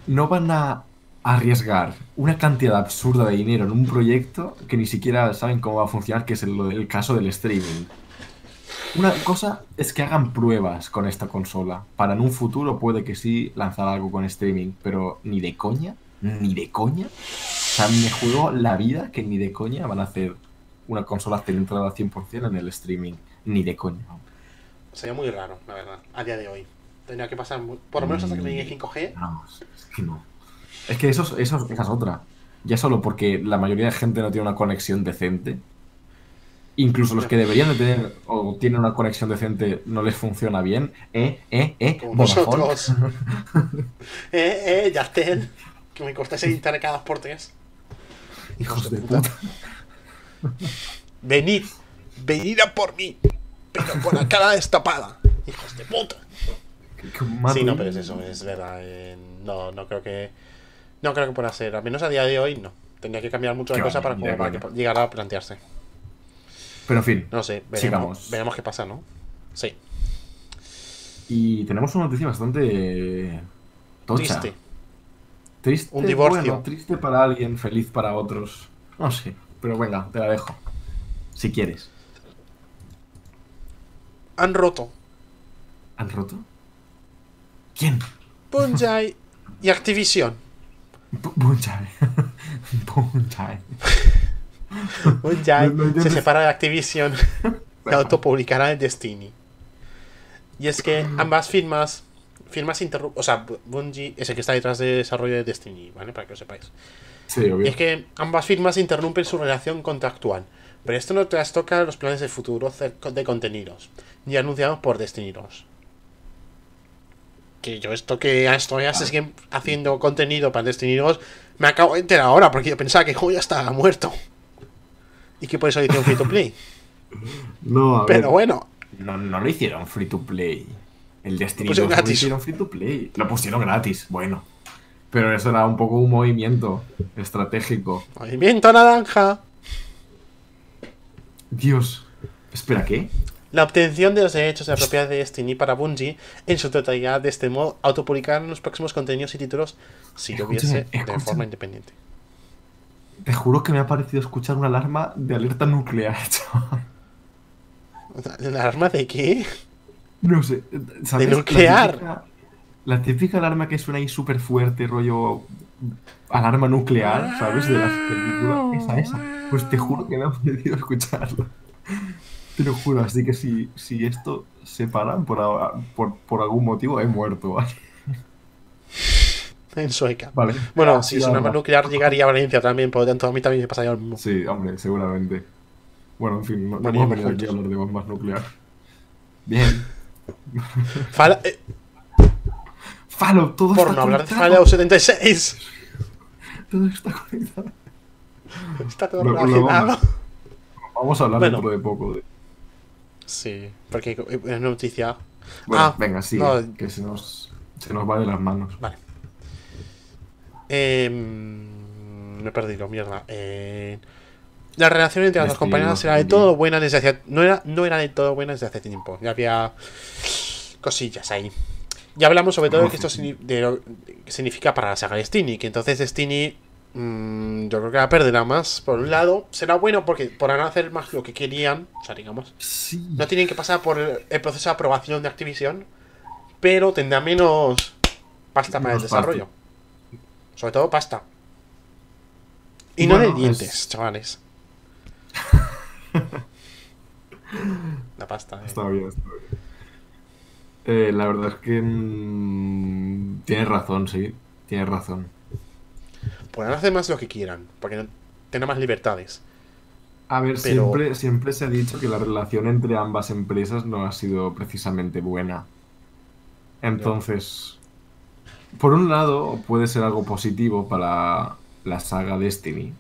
no van a arriesgar una cantidad absurda de dinero en un proyecto que ni siquiera saben cómo va a funcionar, que es el, el caso del streaming. Una cosa es que hagan pruebas con esta consola. Para en un futuro puede que sí lanzar algo con streaming, pero ni de coña, ni de coña. O sea, me juego la vida que ni de coña van a hacer una consola centrada al 100% en el streaming. Ni de coña. Sería muy raro, la verdad, a día de hoy. Tendría que pasar, muy- por lo menos hasta que llegue 5G. No, es que no. Es que eso, es- eso, esa es otra. Ya solo porque la mayoría de gente no tiene una conexión decente. Incluso los que deberían de tener o tienen una conexión decente no les funciona bien. Eh, eh, eh. Como nosotros. eh, eh, Yastel. Que me costáis editar cada por tres. Hijos de puta. Venid, venid a por mí. Pero con la cara destapada. Hijos de puta. Sí, no, pero es eso, es verdad. eh, no, no creo que. No creo que pueda ser. Al menos a día de hoy, no. Tendría que cambiar mucho la cosa para, como para que llegara a plantearse. Pero en fin. No sé, veremos, Sigamos. veremos qué pasa, ¿no? Sí. Y tenemos una noticia bastante tocha. Triste. Triste, Un divorcio. bueno, triste para alguien, feliz para otros. No sé, pero venga, te la dejo. Si quieres. Han roto ¿Han roto? ¿Quién? Bungie y Activision. Bu- Bungie. Bungie. Bungie No- no se separa de Activision y autopublicará el Destiny. Y es que ambas firmas, firmas interru- o sea, Bungie es el que está detrás de desarrollo de Destiny, ¿vale? Para que lo sepáis. Sí, Y obvio. es que ambas firmas interrumpen su relación contractual, pero esto no trastoca los planes de futuro de contenidos, ya anunciados por Destiny 2. Que yo esto que a esto ya se siguen haciendo contenido para Destiny 2, me acabo de enterar ahora, porque yo pensaba que juego ya estaba muerto. Y que por eso hicieron free to play. No, a ver. Pero bueno, No, no lo hicieron free to play. El Destiny Lo 2 pusieron no lo hicieron free to play. Lo pusieron gratis, bueno. Pero eso era un poco un movimiento estratégico. movimiento naranja. Dios. Espera, ¿qué? La obtención de los derechos de la propiedad de Destiny para Bungie en su totalidad de este modo autopublicar los próximos contenidos y títulos si lo hubiese de forma independiente. Te juro que me ha parecido escuchar una alarma de alerta nuclear, chaval. ¿La arma de qué? No sé. ¿sabes? De nuclear. La típica, la típica alarma que suena ahí súper fuerte, rollo. Alarma nuclear, ¿sabes? De las películas. Esa, esa. Pues te juro que me ha parecido escucharla. Te lo juro, así que si, si esto se para por, ahora- por, por algún motivo, he muerto, ¿vale? En Sueca. Vale. Bueno, si es una arma arma nuclear llegaría a Valencia también, por lo tanto a mí también me pasaría lo mismo. Sí, hombre, seguramente. Bueno, en fin, no, no venido aquí a hablar de bombas nuclear. Bien. Fala- eh, Fallout, todo por está no hablar de. Fallout 76. Todo está conectado. Está todo relacionado. vamos. Vamos a hablar Bueno. dentro de poco. de- Sí, porque eh, es noticia. Bueno, Ah, venga, sí, no. que se nos, se nos va de las manos. Vale. Em, me he perdido, mierda. Eh, la relación entre las dos compañeras era de todo buena desde hace... No era, no era de todo buena desde hace tiempo. Ya había cosillas ahí. Ya hablamos sobre todo de que esto de lo que significa para la saga Destiny. Que entonces Destiny... mm, yo creo que la perderá más. Por un lado, será bueno porque podrán hacer más lo que querían. O sea, digamos... Sí. No tienen que pasar por el proceso de aprobación de Activision, pero tendrá menos pasta para el desarrollo. Sobre todo pasta. Y no de dientes, es- chavales. La pasta. eh. Está bien, está bien. Eh, la verdad es que mm, tienes razón, sí. Tienes razón. Podrán hacer más lo que quieran, porque no- tengan más libertades. A ver, Pero- siempre, siempre se ha dicho que la relación entre ambas empresas no ha sido precisamente buena. Entonces, por un lado, puede ser algo positivo para la saga Destiny.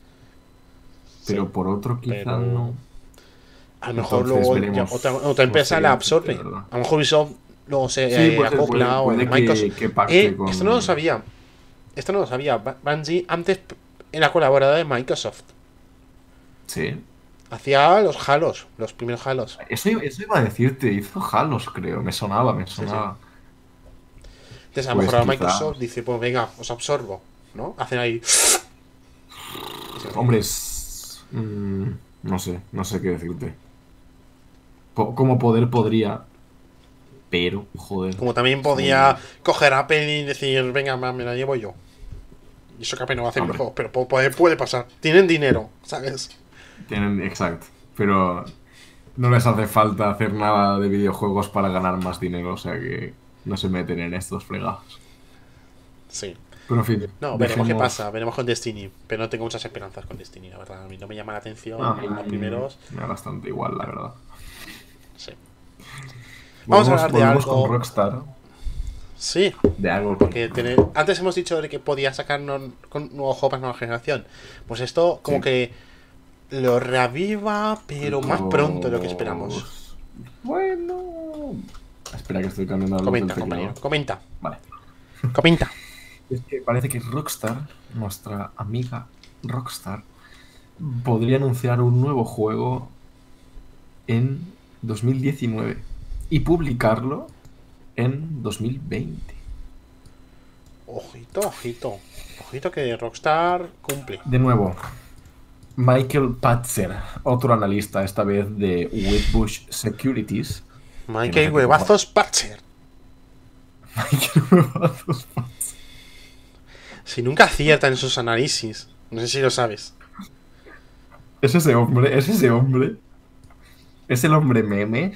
Pero Sí, por otro, quizá pero- no. A lo mejor Entonces luego ya otra, empresa la absorbe. A lo mejor Ubisoft luego se Sí, eh, acopla o puede Microsoft. que Eh, con- Esto no lo sabía. Esto no lo sabía. Bungie antes era colaboradora de Microsoft. Sí. Hacía los Halos, los primeros Halos. Eso, iba- eso iba a decirte, hizo Halos, creo. Me sonaba, me sonaba. Entonces a lo Pues mejor quizá- Microsoft dice, pues venga, os absorbo, ¿no? Hacen ahí... Hombre, es... mm, no sé, no sé qué decirte. Po- como poder podría, pero, joder. Como también podía coger a Apple y decir, venga, me la llevo yo. Y eso que Apple no va a hacer Hombre. juegos, pero puede, puede pasar. Tienen dinero, ¿sabes? Tienen, exacto. Pero no les hace falta hacer nada de videojuegos para ganar más dinero, o sea que no se meten en estos fregados. Sí. Pero en fin. No, veremos qué dejemos- pasa, veremos con Destiny. Pero no tengo muchas esperanzas con Destiny, la verdad. A mí no me llama la atención Ah, los primeros. Me da bastante igual, la verdad. Sí. Vamos a Volvemos- hablar de algo- con Rockstar. Sí, De algo porque antes hemos dicho de que podía sacar no- con nuevos juegos para nueva generación. Pues esto como Sí. que lo reaviva, pero más pronto de lo que esperamos. Bueno. Espera que estoy cambiando la Comenta, compañero, comenta, Vale. comenta. Es que parece que Rockstar, nuestra amiga Rockstar, podría anunciar un nuevo juego en 2019 y publicarlo en 2020. Ojito, ojito. Ojito que Rockstar cumple. De nuevo, Michael Patzer, otro analista, esta vez de Wedbush Securities. Michael Huevazos Patcher. Michael Huevazos Patzer. Si nunca acierta en sus análisis. No sé si lo sabes. Es ese hombre, es ese hombre. Es el hombre meme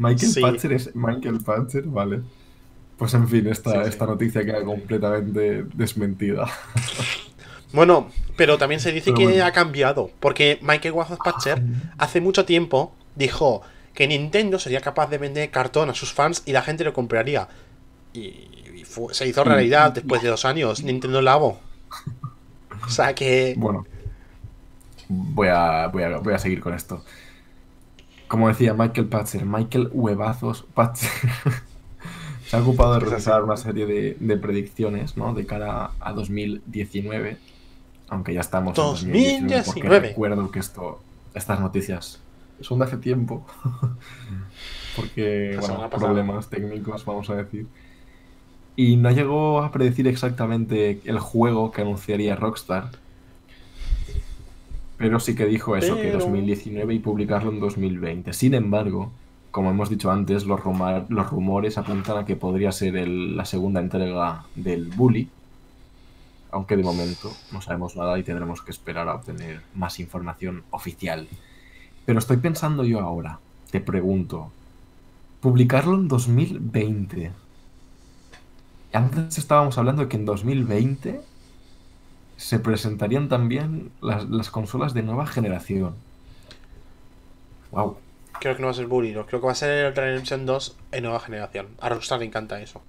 Michael Sí. Patcher es Michael Patcher, vale. Pues en fin, esta, Sí, sí. esta noticia queda completamente desmentida. Bueno, pero también se dice Pero que bueno. ha cambiado. Porque Michael Patcher hace mucho tiempo dijo que Nintendo sería capaz de vender cartón a sus fans y la gente lo compraría. Y, y fue- se hizo realidad después de dos años. Nintendo Labo. O sea que. Bueno, voy a, voy a, voy a seguir con esto. Como decía Michael Patcher, Michael Huevazos Patcher se ha ocupado de realizar una serie de, de predicciones ¿no? de cara a 2019. Aunque ya estamos en 2019, porque 2019. recuerdo que esto, estas noticias son de hace tiempo. porque, bueno, problemas técnicos, vamos a decir. Y no llegó a predecir exactamente el juego que anunciaría Rockstar. Pero sí que dijo eso, que Pero- 2019 y publicarlo en 2020. Sin embargo, como hemos dicho antes, los, rumor- los rumores apuntan a que podría ser el- la segunda entrega del Bully. Aunque de momento no sabemos nada y tendremos que esperar a obtener más información oficial. Pero estoy pensando yo ahora, te pregunto, publicarlo en 2020. Antes estábamos hablando de que en 2020 se presentarían también las, las consolas de nueva generación. Wow. Creo que no va a ser Bully, no. creo que va a ser el Redemption 2 en nueva generación. A Rockstar le encanta eso.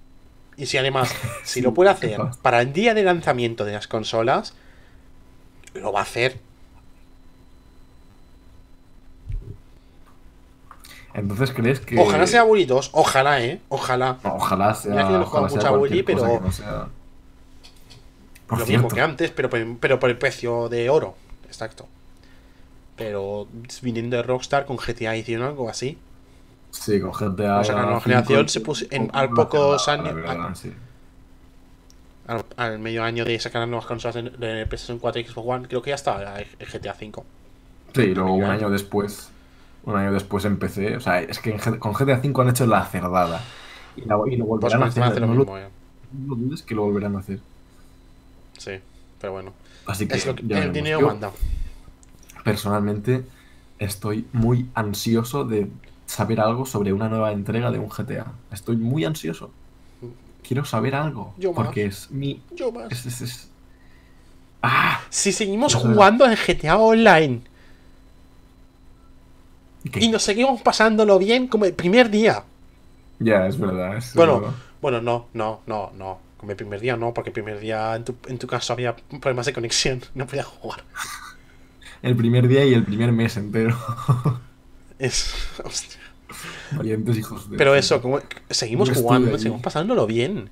Y si además, si lo puede hacer para el día de lanzamiento de las consolas, lo va a hacer. Entonces, ¿crees que.? Ojalá sea Bully 2, ojalá, eh. Ojalá. No, ojalá sea. Mira que no ojalá pero- no sea- Por lo cierto, mismo que antes, pero por, pero por el precio de oro. Exacto. Pero viniendo de Rockstar con GTA hicieron algo así. sí, con GTA. O sea, la nueva 5, generación se puso en- al pocos años- sí. Al, al medio año de sacar las nuevas consolas de, de PlayStation 4 y Xbox One, creo que ya estaba el GTA 5. Sí, y luego un año después. Un año después empecé. O sea, es que en con GTA V han hecho la cerdada. Y, la- y lo Pues a hacer. No lo, mismo, eh. no dudes que lo volverán a hacer. Sí, pero bueno. Así que Es lo que ya el dinero Yo, manda. personalmente estoy muy ansioso de saber algo sobre una nueva entrega de un GTA. Estoy muy ansioso. Quiero saber algo. Yo más. porque es mi. Yo más. Es, es- es- ¡Ah! Si seguimos jugando en GTA Online ¿Qué? y nos seguimos pasándolo bien como el primer día. Ya, es verdad. es Bueno, verdad. bueno, no, no, no, no. El primer día no, porque el primer día en tu, en tu caso había problemas de conexión, no podía jugar. El primer día y el primer mes entero. Es. hostia. Valientes hijos de. Pero eso, como seguimos jugando, seguimos pasándolo bien.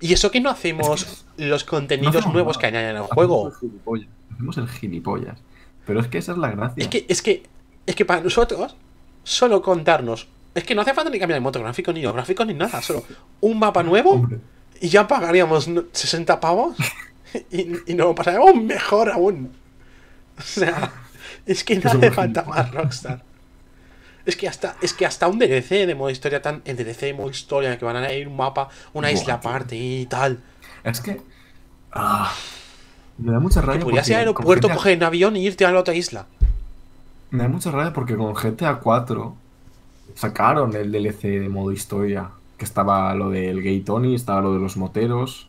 Y eso que no hacemos los No contenidos hacemos nuevos nada. que añaden al juego. el. Hacemos el gilipollas. Pero es que esa es la gracia. Es que, es que, es que para nosotros, solo contarnos. Es que no hace falta ni cambiar el motor gráfico ni los gráficos ni nada, solo un mapa nuevo Hombre, y ya pagaríamos no- 60 pavos y, y lo pasaríamos mejor aún. O sea, es que no hace falta más Rockstar. Es que hasta, es que hasta un DLC de modo historia tan. El DLC de modo historia que van a ir un mapa, una Buah, isla aparte y tal. es que. ah, me da mucha rabia. Que podrías ir al aeropuerto, GTA coger un avión y irte a la otra isla. Me da mucha rabia porque con GTA 4 sacaron el DLC de modo historia. Que estaba lo del Gay Tony, estaba lo de los moteros.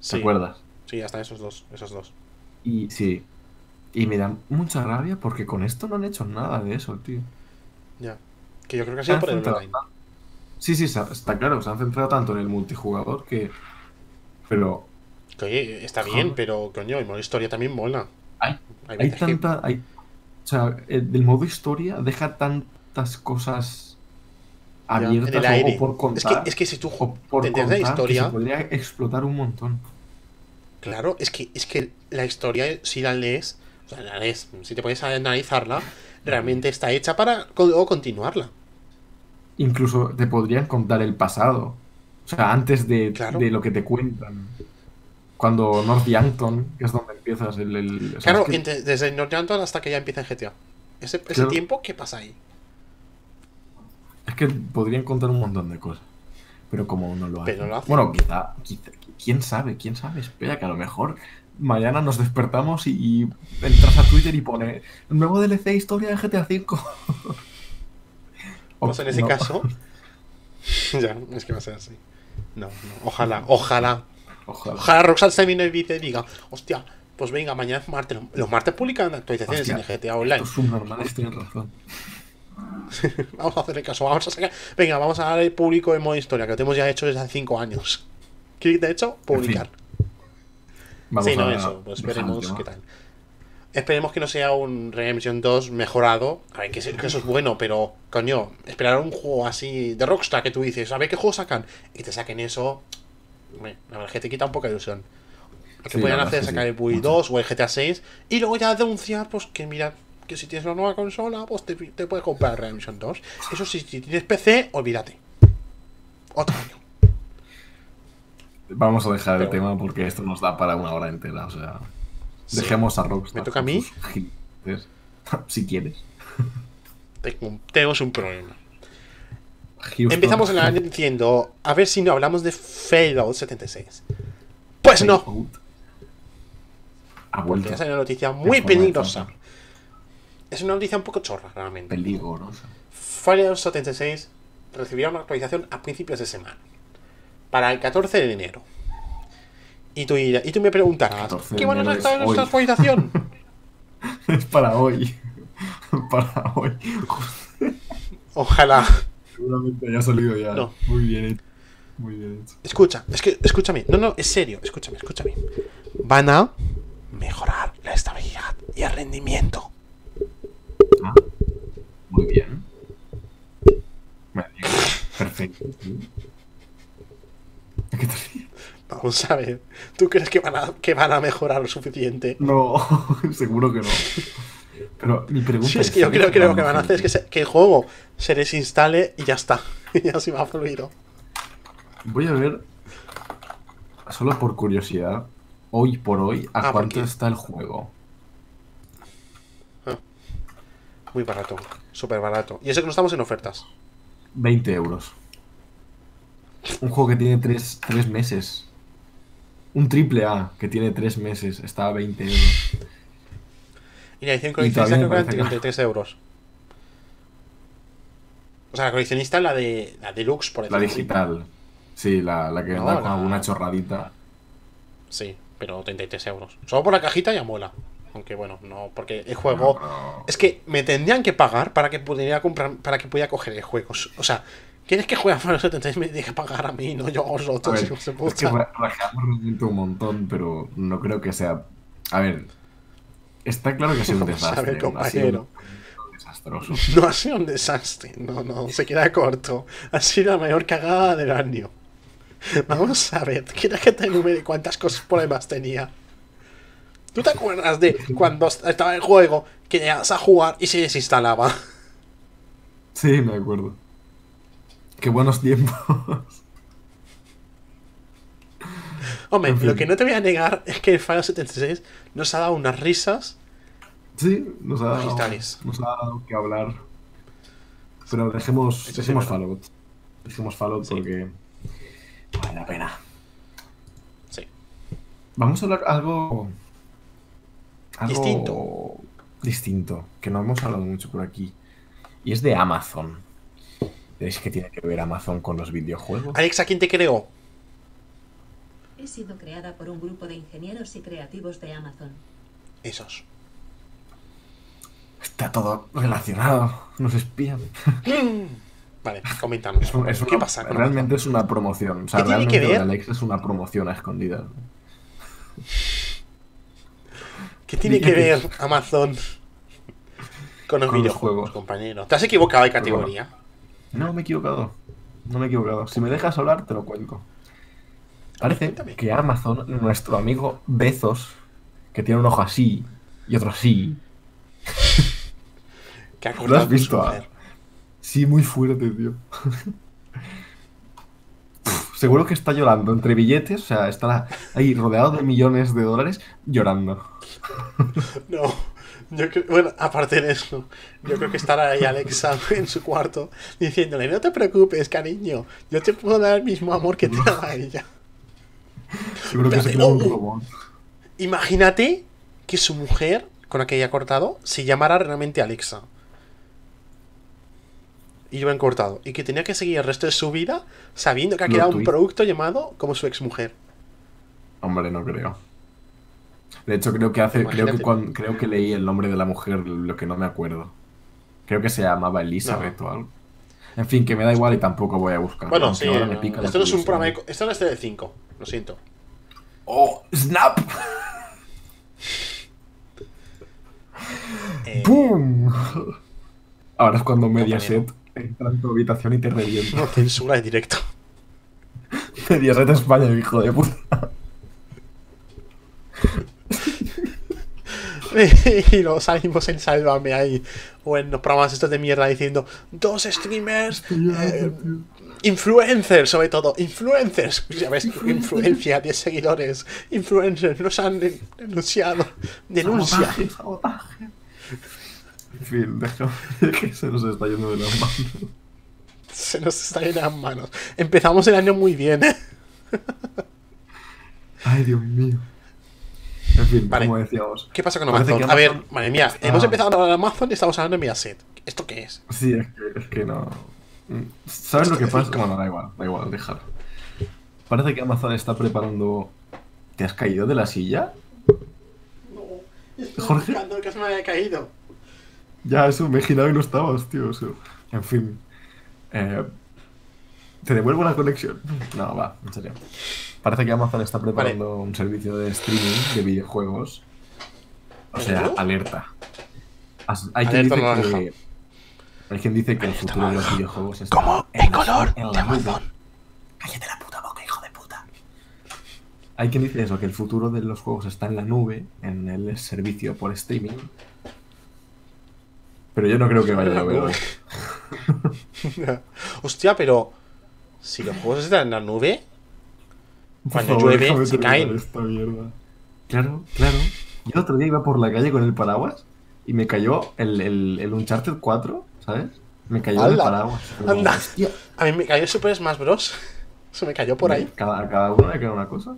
¿Te Sí, acuerdas? sí, hasta esos dos, esos dos. Y sí. Y me da mucha rabia porque con esto no han hecho nada de eso, tío. Ya. Que yo creo que ha sido por el online. Sí, sí, está claro. Se han centrado tanto en el multijugador que. Pero Que oye, está bien, Joder. pero coño, el modo historia también mola. hay, Hay hay veces que- tanta. Hay, o sea, el, el modo historia deja tantas cosas En abiertas el o- aire. o por Es contar. que, es que si tú o por la contar que historia, se podría explotar un montón. claro, es que, es que la historia, si la lees, o sea, la lees, si te puedes analizarla, realmente está hecha para luego continuarla. Incluso te podrían contar el pasado. O sea, antes de, Claro. de lo que te cuentan. Cuando Northampton, que es donde empiezas el. o Claro, que- desde Northampton hasta que ya empieza en GTA. Ese, ese Claro. tiempo, ¿qué pasa ahí? Es que podrían contar un montón de cosas. Pero como no lo hacen. Pero lo hacen. Bueno, quizá, quizá- ¿Quién sabe? ¿Quién sabe? Espera, que a lo mejor mañana nos despertamos y, y entras a Twitter y pone nuevo DLC historia de GTA V. Pues en ese No. caso. ya, es que va a ser así. No, no. Ojalá, ojalá. Ojalá. Ojalá Roxanne se viene y dice, diga, hostia, pues venga, mañana es martes. Los martes publican actualizaciones Hostia, en GTA Online. Los subnormales tienen razón. Vamos a hacerle caso, vamos a sacar. Venga, vamos a dar el público en modo historia, que lo tenemos ya hecho desde hace 5 años. Clic de hecho, publicar. Vamos sí, no, a eso, pues veremos qué tal. Esperemos que no sea un Redemption 2 mejorado. A ver, que, sí- que eso es bueno, pero, coño, esperar un juego así de Rockstar que tú dices, a ver qué juego sacan, y te saquen eso. la verdad es que te quita un poco de ilusión. Lo que Sí, hacer es sacar sí, el mucho. 2 o el GTA 6 y luego ya denunciar, pues que mira, que si tienes una nueva consola, pues te, te puedes comprar Redemption 2. Eso sí, si tienes PC, olvídate. Otro año. Vamos a dejar el tema porque esto nos da para una hora entera. O sea, Sí. dejemos a Rockstar. ¿Me toca a mí? si quieres. Tengo- Tenemos un problema. Houston. Empezamos el año diciendo, a ver si no hablamos de Fallout 76. Pues no. Ha porque vuelto. esa es una noticia En muy peligrosa. Es una noticia un poco chorra, realmente. Peligrosa. Fallout 76 recibirá una actualización a principios de semana. Para el 14 de enero. Y tú, y tú me preguntarás, 14 de ¿qué van a estar es en nuestra actualización? Es para hoy. para hoy. Ojalá. Seguramente haya salido ya. No. Muy bien hecho. Muy bien hecho. Escucha, es que, escúchame. No, no, es serio. Escúchame, escúchame. Van a mejorar la estabilidad y el rendimiento. Ah, muy bien. Perfecto. sí. ¿Qué te ríes? Vamos a ver. ¿Tú crees que van a, que van a mejorar lo suficiente? No, seguro que no. Pero mi pregunta Si es que yo creo que lo que van a hacer es que, se... se- que el juego se desinstale y ya está. Y así va fluido. Voy a ver, solo por curiosidad, hoy por hoy, ¿a Ah, ¿por cuánto está el juego? Muy barato. Súper barato. Y eso que no estamos en ofertas. 20 euros. Un juego que tiene 3, meses. Un triple A que tiene 3 meses está a 20 euros. Y la edición coleccionista creo que eran parece caro. 33 euros. O sea, la coleccionista la de la deluxe, por La decirlo así. digital. Sí, la, la que No, con la- alguna chorradita. Sí, pero 33 euros. Solo por la cajita ya mola. Aunque bueno, no, porque el juego. No, pero- Es que me tendrían que pagar para que pudiera comprar, para que pudiera coger el juego. O sea, ¿quieres que juegue a Final 76 me tiene que pagar a mí, no yo a A vosotros, ver, de es que rajamos realmente un montón, pero no creo que sea. A ver, está claro que ha sido un a desastre. ver, compañero. desastroso. No ha sido un desastre, no, no, se queda corto. Ha sido la mayor cagada del año. Vamos a ver, ¿quieres que te enumere cuántas cosas problemas tenía? ¿Tú te acuerdas de cuando estaba el juego que llegas a jugar y se desinstalaba? Sí, me acuerdo. Qué buenos tiempos. Hombre, En fin. lo que no te voy a negar es que el Final 76 nos ha dado unas risas. Sí, nos ha dado, nos ha dado que hablar. Pero dejemos, sí dejemos. Fallout. Dejemos Fallout Sí. porque vale la pena. Sí. Vamos a hablar algo, algo Distinto. distinto, que no hemos hablado mucho por aquí. Y es de Amazon. ¿Veis que tiene que ver Amazon con los videojuegos? Alexa, ¿quién te creó? He sido creada por un grupo de ingenieros y creativos de Amazon. Esos. Está todo relacionado. Nos espían. Vale, coméntanos. Es un- es ¿Qué una- pasa? con realmente Amazon? es una promoción. O sea, ¿Qué tiene que realmente ver? Alexa es una promoción a escondidas. ¿Qué tiene que ver Amazon con los Con videojuegos, juegos. compañero? Te has equivocado de categoría. No me he equivocado. No me he equivocado. Si me dejas hablar, te lo cuento. Parece que Amazon, nuestro amigo Bezos, que tiene un ojo así y otro así. Que ha ¿Lo has visto? Sí, muy fuerte, tío. Seguro que está llorando entre billetes, o sea, estará ahí rodeado de millones de dólares llorando. No. Yo creo, bueno, aparte de eso, yo creo que estará ahí Alexa en su cuarto diciéndole, no te preocupes, cariño, yo te puedo dar el mismo amor que te daba ella. Seguro que se un robot. Imagínate que su mujer, con la que ella ha cortado, se llamara realmente Alexa. Y yo me han cortado. Y que tenía que seguir el resto de su vida sabiendo que ha creado un producto llamado como su exmujer. Hombre, no creo. De hecho, creo que hace, creo que creo que leí el nombre de la mujer, lo que no me acuerdo. Creo que se llamaba Elizabeth o algo. En fin, que me da igual y tampoco voy a buscar. Bueno, sí, ahora no, me pica la esto no es un programa de, Esto no es de 5, lo siento. ¡Oh! ¡Snap! Eh, ¡Pum! Ahora es cuando Mediaset entra en tu habitación y te revienta. no censura en directo. Mediaset España, hijo de puta. y luego salimos en Sálvame ahí. O en los programas estos de mierda diciendo dos streamers. eh, influencers, sobre todo. Influencers. Ya ves, influencia, 10 seguidores. Influencers nos han den- denunciado. Denuncia. Sabotaje, sabotaje. En fin, déjame que se nos está yendo de las manos. Se nos está yendo las manos. Empezamos el año muy bien. ¿eh? Ay, Dios mío. En fin, Vale. como decíamos. ¿Qué pasa con Amazon? A ver, madre mía, está- hemos empezado a hablar de Amazon y estamos hablando de Mediaset. ¿Esto qué es? Sí, es que, es que no. ¿Sabes lo que pasa? Bueno, da igual, da igual, déjalo. Parece que Amazon está preparando. ¿Te has caído de la silla? Jorge. que se me haya caído. Ya, eso me he girado y no estabas, tío. eso. En fin. Eh, ¿Te devuelvo la conexión? No, va, en serio. Parece que Amazon está preparando un servicio de streaming de videojuegos. O sea, alerta. Hay quien, Alerta dice que, hay quien dice que el futuro de los videojuegos está ¿Cómo? en ¿El la- color en la de. Amazon? Cállate la puta boca, hijo de puta. Hay quien dice eso, que el futuro de los juegos está en la nube, en el servicio por streaming. Pero yo no creo que vaya a hoy. Hostia, pero. Si los juegos están en la nube. Cuando favor, llueve, se caen. esta. Claro, claro. Yo el otro día iba por la calle con el paraguas y me cayó el, el, el Uncharted 4, ¿sabes? Me cayó el paraguas. Pero, Anda. hostia, A mí me cayó Super Smash Bros. Se me cayó por ahí, Cada, a cada uno le queda una cosa.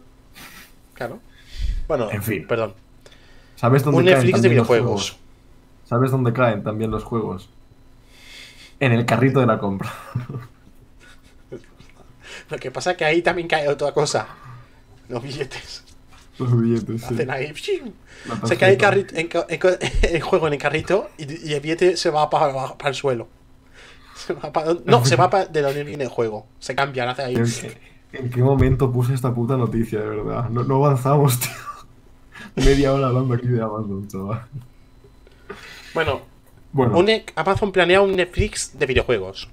claro. Bueno, En fin. perdón. ¿Sabes dónde Un Netflix de videojuegos. ¿Sabes dónde caen también los juegos? En el carrito de la compra. Lo que pasa es que ahí también cae otra cosa. Los billetes. Los billetes, Se cae el, carrito, en el juego en el carrito y, y el billete se va para, abajo- para el suelo. Se va para- no, se va para de donde viene el juego. Se cambia, hace ahí. ¿En qué, en qué momento puse esta puta noticia, de verdad? No, no avanzamos, tío. Media hora hablando aquí de Amazon, chaval. Bueno, Bueno, un Amazon planea un Netflix de videojuegos.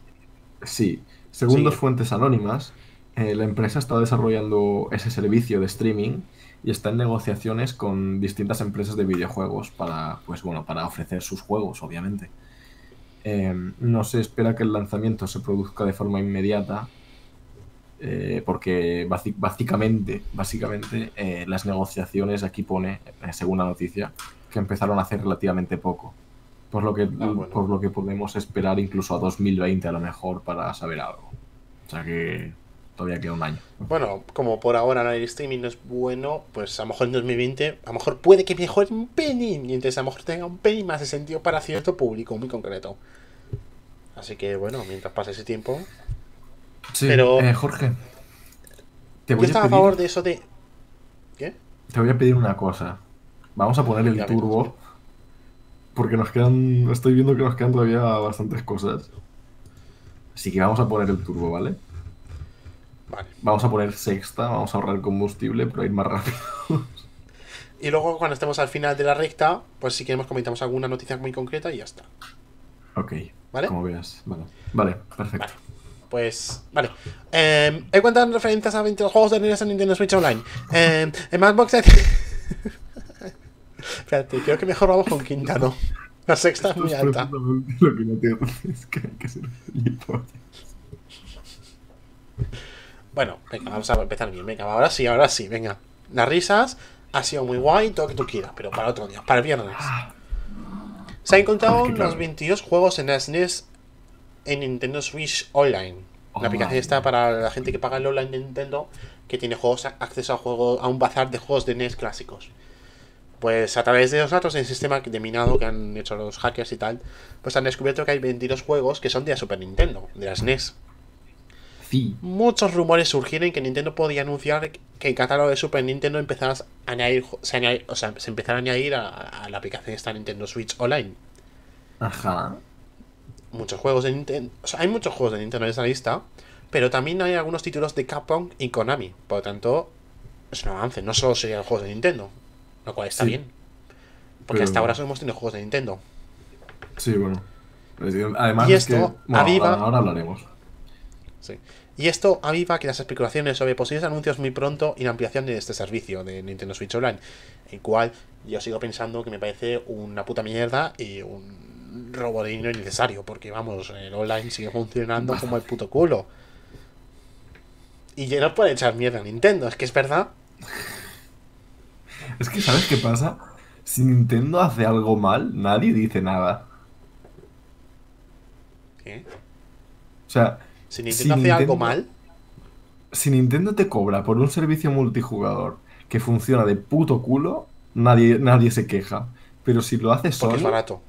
sí. Según Sí. dos fuentes anónimas, eh, la empresa está desarrollando ese servicio de streaming y está en negociaciones con distintas empresas de videojuegos para, pues bueno, para ofrecer sus juegos, obviamente. Eh, no se espera que el lanzamiento se produzca de forma inmediata, eh, porque básicamente, básicamente eh, las negociaciones aquí pone, según la noticia, que empezaron hace relativamente poco. Por lo, que, bueno. por lo que podemos esperar incluso a 2020 a lo mejor para saber algo. O sea que todavía queda un año. Bueno, como por ahora el streaming no es bueno, pues a lo mejor en 2020, a lo mejor puede que mejore un pelín. Y entonces a lo mejor tenga un pelín más de sentido para cierto público muy concreto. Así que bueno, mientras pase ese tiempo. Sí, Pero- eh, Jorge, te Yo voy, a estaba a pedir, favor de eso de. ¿Qué? te voy a pedir una cosa. Vamos a poner el ves. Porque nos quedan. Estoy viendo que nos quedan todavía bastantes cosas. Así que vamos a poner el turbo, ¿vale? Vale. Vamos a poner sexta, vamos a ahorrar combustible, pero ir más rápido. Y luego cuando estemos al final de la recta, pues si queremos comentamos alguna noticia muy concreta y ya está. ok. ¿Vale? Como veas. Vale, vale perfecto. Vale. Pues, vale. Eh, he cuentan referencias a 20 juegos de NES en Nintendo Switch Online. Eh, en Madbox. Espérate, creo que mejor vamos con quinta, ¿no? La sexta es muy alta. lo que no te es que hay que ser. Bueno, venga, vamos a empezar bien. Venga, ahora sí, ahora sí, venga. Las risas ha sido muy guay, todo lo que tú quieras, pero para otro día, para el viernes. Se han encontrado Es que claro. los 22 juegos en SNES en Nintendo Switch Online. La Online. aplicación está para la gente que paga el online de Nintendo, que tiene juegos acceso a juego, a un bazar de juegos de NES clásicos. Pues a través de los datos del sistema de minado que han hecho los hackers y tal, pues han descubierto que hay 22 juegos que son de la Super Nintendo, de las NES. Sí. Muchos rumores surgieron que Nintendo podía anunciar que el catálogo de Super Nintendo empezara a añadir, se, o sea, se empezara a añadir a, a la aplicación esta Nintendo Switch Online. Ajá. Muchos juegos de Nintendo, o sea, hay muchos juegos de Nintendo en esa lista, pero también hay algunos títulos de Capcom y Konami. Por lo tanto, es un avance, no solo serían juegos de Nintendo, lo cual está Sí. bien. Porque Pero- hasta ahora solo hemos tenido juegos de Nintendo. Sí, bueno. Además, Y es que- esto bueno, aviva- ahora, ahora hablaremos. Sí. Y esto aviva que las especulaciones sobre posibles anuncios muy pronto y la ampliación de este servicio de Nintendo Switch Online, el cual yo sigo pensando que me parece una puta mierda y un robo de dinero innecesario, porque vamos, el online sigue funcionando como el puto culo. Y ya no puede echar mierda a Nintendo, es que es verdad. Es que, ¿sabes qué pasa? Si Nintendo hace algo mal, nadie dice nada. ¿eh? O sea, Si Nintendo hace algo mal, si Nintendo te cobra por un servicio multijugador que funciona de puto culo, nadie, nadie se queja. Pero si lo hace Sony, es barato.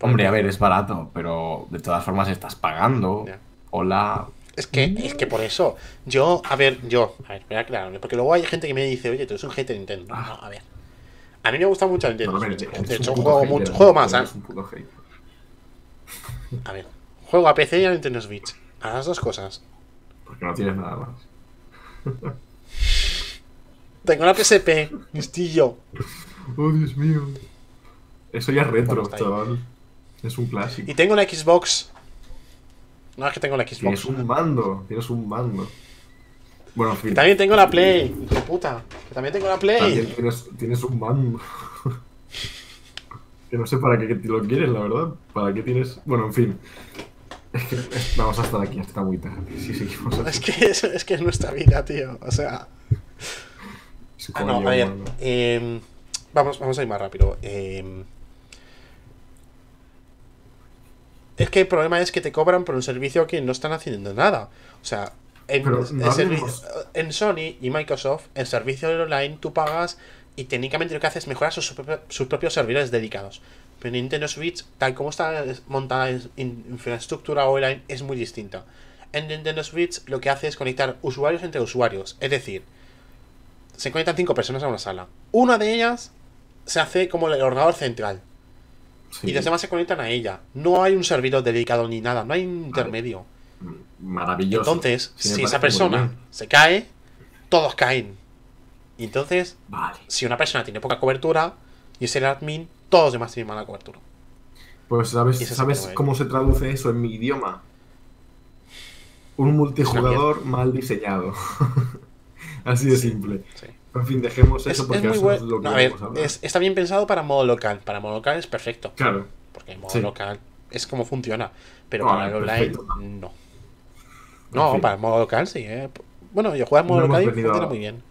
hombre, a ver, es barato, pero de todas formas estás pagando. Hola. Es que, es que por eso, yo, a ver, yo, a ver, voy a aclararme, porque luego hay gente que me dice, oye, tú eres un hater de Nintendo. No, a ver. A mí me gusta mucho Nintendo. No, de un hecho, juego, hater, mucho, juego más, ¿eh? un puto hater. A ver, juego a PC y a Nintendo Switch. A las dos cosas. Porque no tienes nada más. Tengo la PSP, listillo. Oh, Dios mío. Eso ya es retro, chaval. Es un clásico. Y tengo la Xbox. No es que tengo la Xbox. Tienes un mando, tienes un mando. Bueno, en fin. También tengo la Play. hijo de puta. Que también tengo la También Play. tienes, tienes un mando. que no sé para qué lo quieres, la verdad. ¿Para qué tienes...? Bueno, en fin. Es que vamos a estar aquí hasta muy tarde. Si seguimos así. Es que es, es que es nuestra vida, tío. O sea. Es Ah, no, a ver. em, vamos, vamos a ir más rápido. Em, es que el problema es que te cobran por un servicio que no están haciendo nada. O sea, en, Sony y Microsoft, el servicio online tú pagas y técnicamente lo que hace es mejorar sus, propio- sus propios servidores dedicados. Pero Nintendo Switch, tal como está montada en in- infraestructura online, es muy distinta. En Nintendo Switch lo que hace es conectar usuarios entre usuarios. Es decir, se conectan cinco personas a una sala. Una de ellas se hace como el ordenador central. Sí. Y los demás se conectan a ella. No hay un servidor dedicado ni nada, no hay un intermedio. Maravilloso. Entonces, Sí, si esa persona se cae, todos caen. Y entonces, Vale. si una persona tiene poca cobertura y es el admin, todos los demás tienen mala cobertura. Pues ¿sabes, ¿sabes problema. cómo se traduce eso en mi idioma? Un multijugador mal diseñado. Así de simple. Sí. En fin, dejemos Es, eso es porque muy eso es bueno. lo que No, a ver, es- está bien pensado para modo local. Para modo local es perfecto. Claro. Porque en modo Sí. local es como funciona. Pero No, para el online, no. No, para el modo local sí, ¿eh? Bueno, yo juego en modo No local y funciona a- muy bien.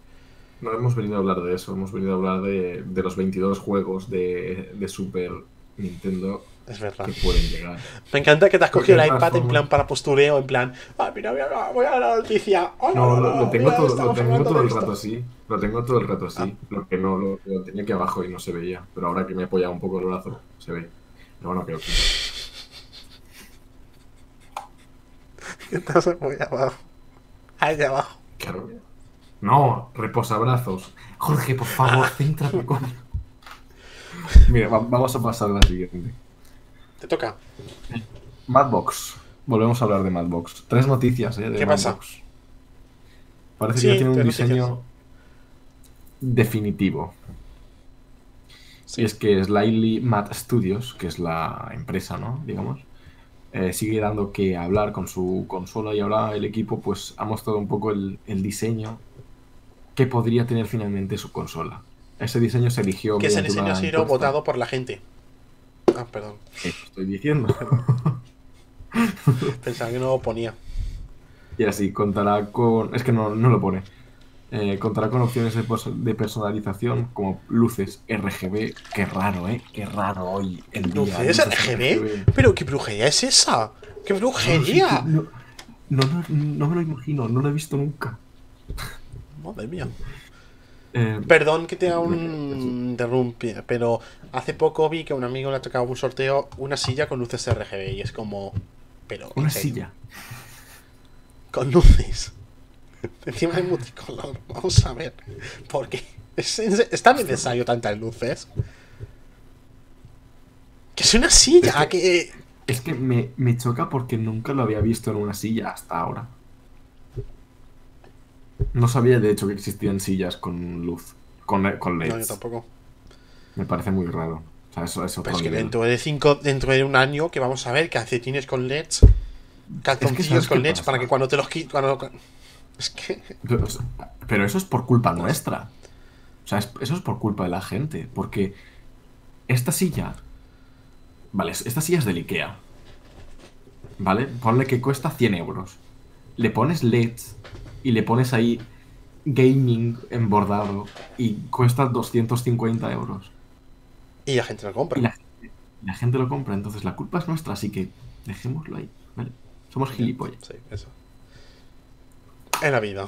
No hemos venido a hablar de eso, hemos venido a hablar de, de los 22 juegos de, de Super Nintendo Es verdad. que pueden llegar. Me encanta que te has cogido el iPad en plan para postureo, en plan, ah, mira, voy a, voy a la noticia. No, lo, tengo, mira, todo, lo tengo todo el rato así. Lo tengo todo el rato así. Ah. Lo que no, lo, lo tenía aquí abajo y no se veía. Pero ahora que me he apoyado un poco el brazo, se ve. Pero bueno, creo que. Estás muy abajo. Ahí abajo. Claro. No, reposabrazos. Jorge, por favor, Ah. céntrate con. Mira, va- vamos a pasar a la siguiente. Te toca. Madbox. Volvemos a hablar de Madbox. Tres noticias, ¿eh? De ¿Qué pasa? Madbox. Parece Sí, que ya tiene un diseño noticias. definitivo. Y es que Slightly Mad Studios, que es la empresa, ¿no? Digamos, eh, sigue dando que hablar con su consola y ahora el equipo pues ha mostrado un poco el, el diseño que podría tener finalmente su consola. Ese diseño se eligió Que ese diseño ha sido encuesta. votado por la gente. Ah, perdón. Eso estoy diciendo. Pensaba que no lo ponía. Y así, contará con... Es que no, no lo pone. Eh, contará con opciones de, de personalización como luces RGB. Qué raro, ¿eh? Qué raro hoy el día. ¿Luces RGB? ¿Pero qué brujería es esa? ¡Qué brujería! No, no, no, no me lo imagino, no lo he visto nunca. Madre mía. Eh, Perdón que te haga un interrumpi, pero hace poco vi que a un amigo le ha tocado un sorteo una silla con luces RGB y es como. Pero. una silla. Con luces. Encima de multicolor. Vamos a ver. ¿Por qué? ¿Es, es, es tan necesario tantas luces? Que es una silla, que. Es que me, me choca porque nunca lo había visto en una silla hasta ahora. No sabía de hecho que existían sillas con luz, con, con No, yo LEDs. tampoco. me parece muy raro. O sea, eso es otro Pero es que dentro de cinco, dentro de un año que vamos a ver calcetines con LEDs, calzoncillos ¿sabes con LEDs pasa? para que cuando te los quites. Cuando... Es que. Pero, pero eso es por culpa nuestra. O sea, es- eso es por culpa de la gente. Porque esta silla. Vale, esta silla es del Ikea. ¿Vale? Ponle que cuesta 100 euros. Le pones LEDs y le pones ahí gaming embordado y cuesta 250 euros. Y la gente lo compra. Y la, la gente lo compra, entonces la culpa es nuestra, así que dejémoslo ahí. ¿vale? Somos gilipollas. Sí, eso. En la vida.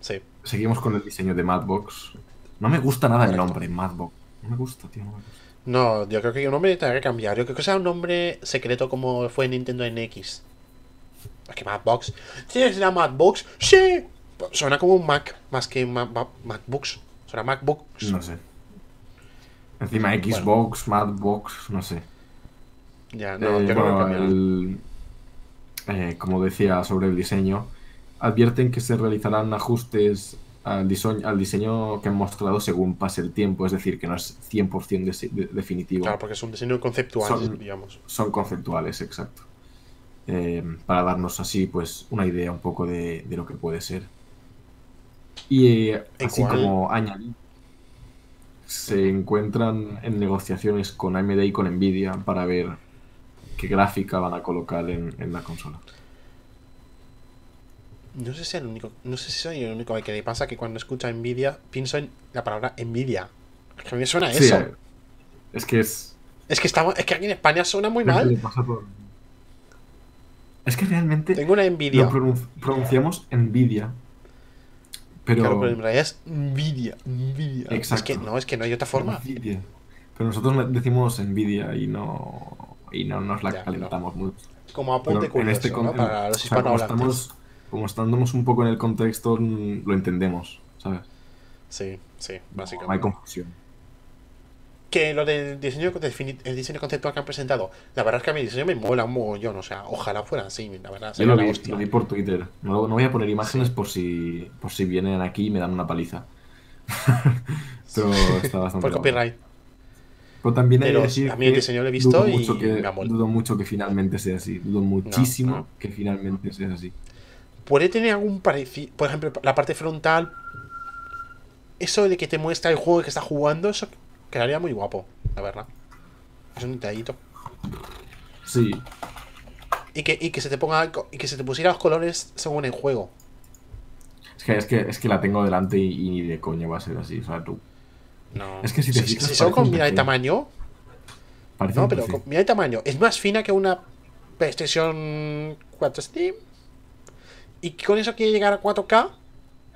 Sí. Seguimos con el diseño de Madbox. No me gusta nada el nombre, Madbox. No me gusta, tío, no me gusta. No, yo creo que un nombre tendrá que cambiar. Yo creo que sea un nombre secreto como fue Nintendo NX. Es que Madbox. ¿Tienes la Madbox? ¡Sí! Suena como un Mac más que Ma- Ma- MacBooks. Suena MacBooks. No sé. Encima Xbox, Madbox, no sé. Ya, no, Eh, yo bueno, cambiará. el- eh, como decía sobre el diseño, advierten que se realizarán ajustes al diseño, al diseño que han mostrado según pase el tiempo, es decir, que no es 100% de- de- definitivo. Claro, porque es un diseño conceptual, Son- digamos. Son conceptuales, exacto. Eh, para darnos así, pues, una idea un poco de, de lo que puede ser. Y eh, así como añadir, se encuentran en negociaciones con AMD y con Nvidia para ver qué gráfica van a colocar en, en la consola. No sé si el único, no sé si soy el único al que le pasa que cuando escucha Nvidia pienso en la palabra envidia. Es que a mí me suena a Sí, eso. eh, es que es. Es que estamos, es que aquí en España suena muy mal. pasa por- Es que realmente Tengo una envidia. lo pronun- pronunciamos Nvidia. Pero. Claro, pero en realidad es Nvidia, Nvidia. Es Exacto. que no, es que no hay otra forma. Nvidia. Pero nosotros decimos Nvidia y no. Y no nos la Ya, calentamos mucho. Como apunte curioso, este ¿no? Para o los sea, como hispanohablantes. estamos, como estamos un poco en el contexto, lo entendemos, ¿sabes? Sí, sí, No hay básicamente. confusión. Que lo del diseño, el diseño conceptual que han presentado, la verdad es que a mi diseño me mola un mogollón. O sea, ojalá fuera así, la verdad. Yo lo vi, lo vi por Twitter. No, no voy a poner imágenes por si por si vienen aquí y me dan una paliza. Pero está bastante Por copyright. Pero también hay Pero que decir a mí el diseño lo he visto dudo y mucho que, me ha molado. dudo mucho que finalmente sea así. Dudo muchísimo no. que finalmente sea así. Puede tener algún parecido. Por ejemplo, la parte frontal. Eso de que te muestra el juego que está jugando, eso quedaría muy guapo, la verdad. Es un detallito. Sí, Y que, y que se te ponga y que se te pusiera los colores según el juego. es que, es que, es que la tengo delante y, y ni de coña va a ser así. O sea, tú. No. Es que si te si, si solo con mira el PC. tamaño. Parece No, pero con- mira el tamaño. Es más fina que una PlayStation 4 Steam. Y con eso quiere llegar a 4K.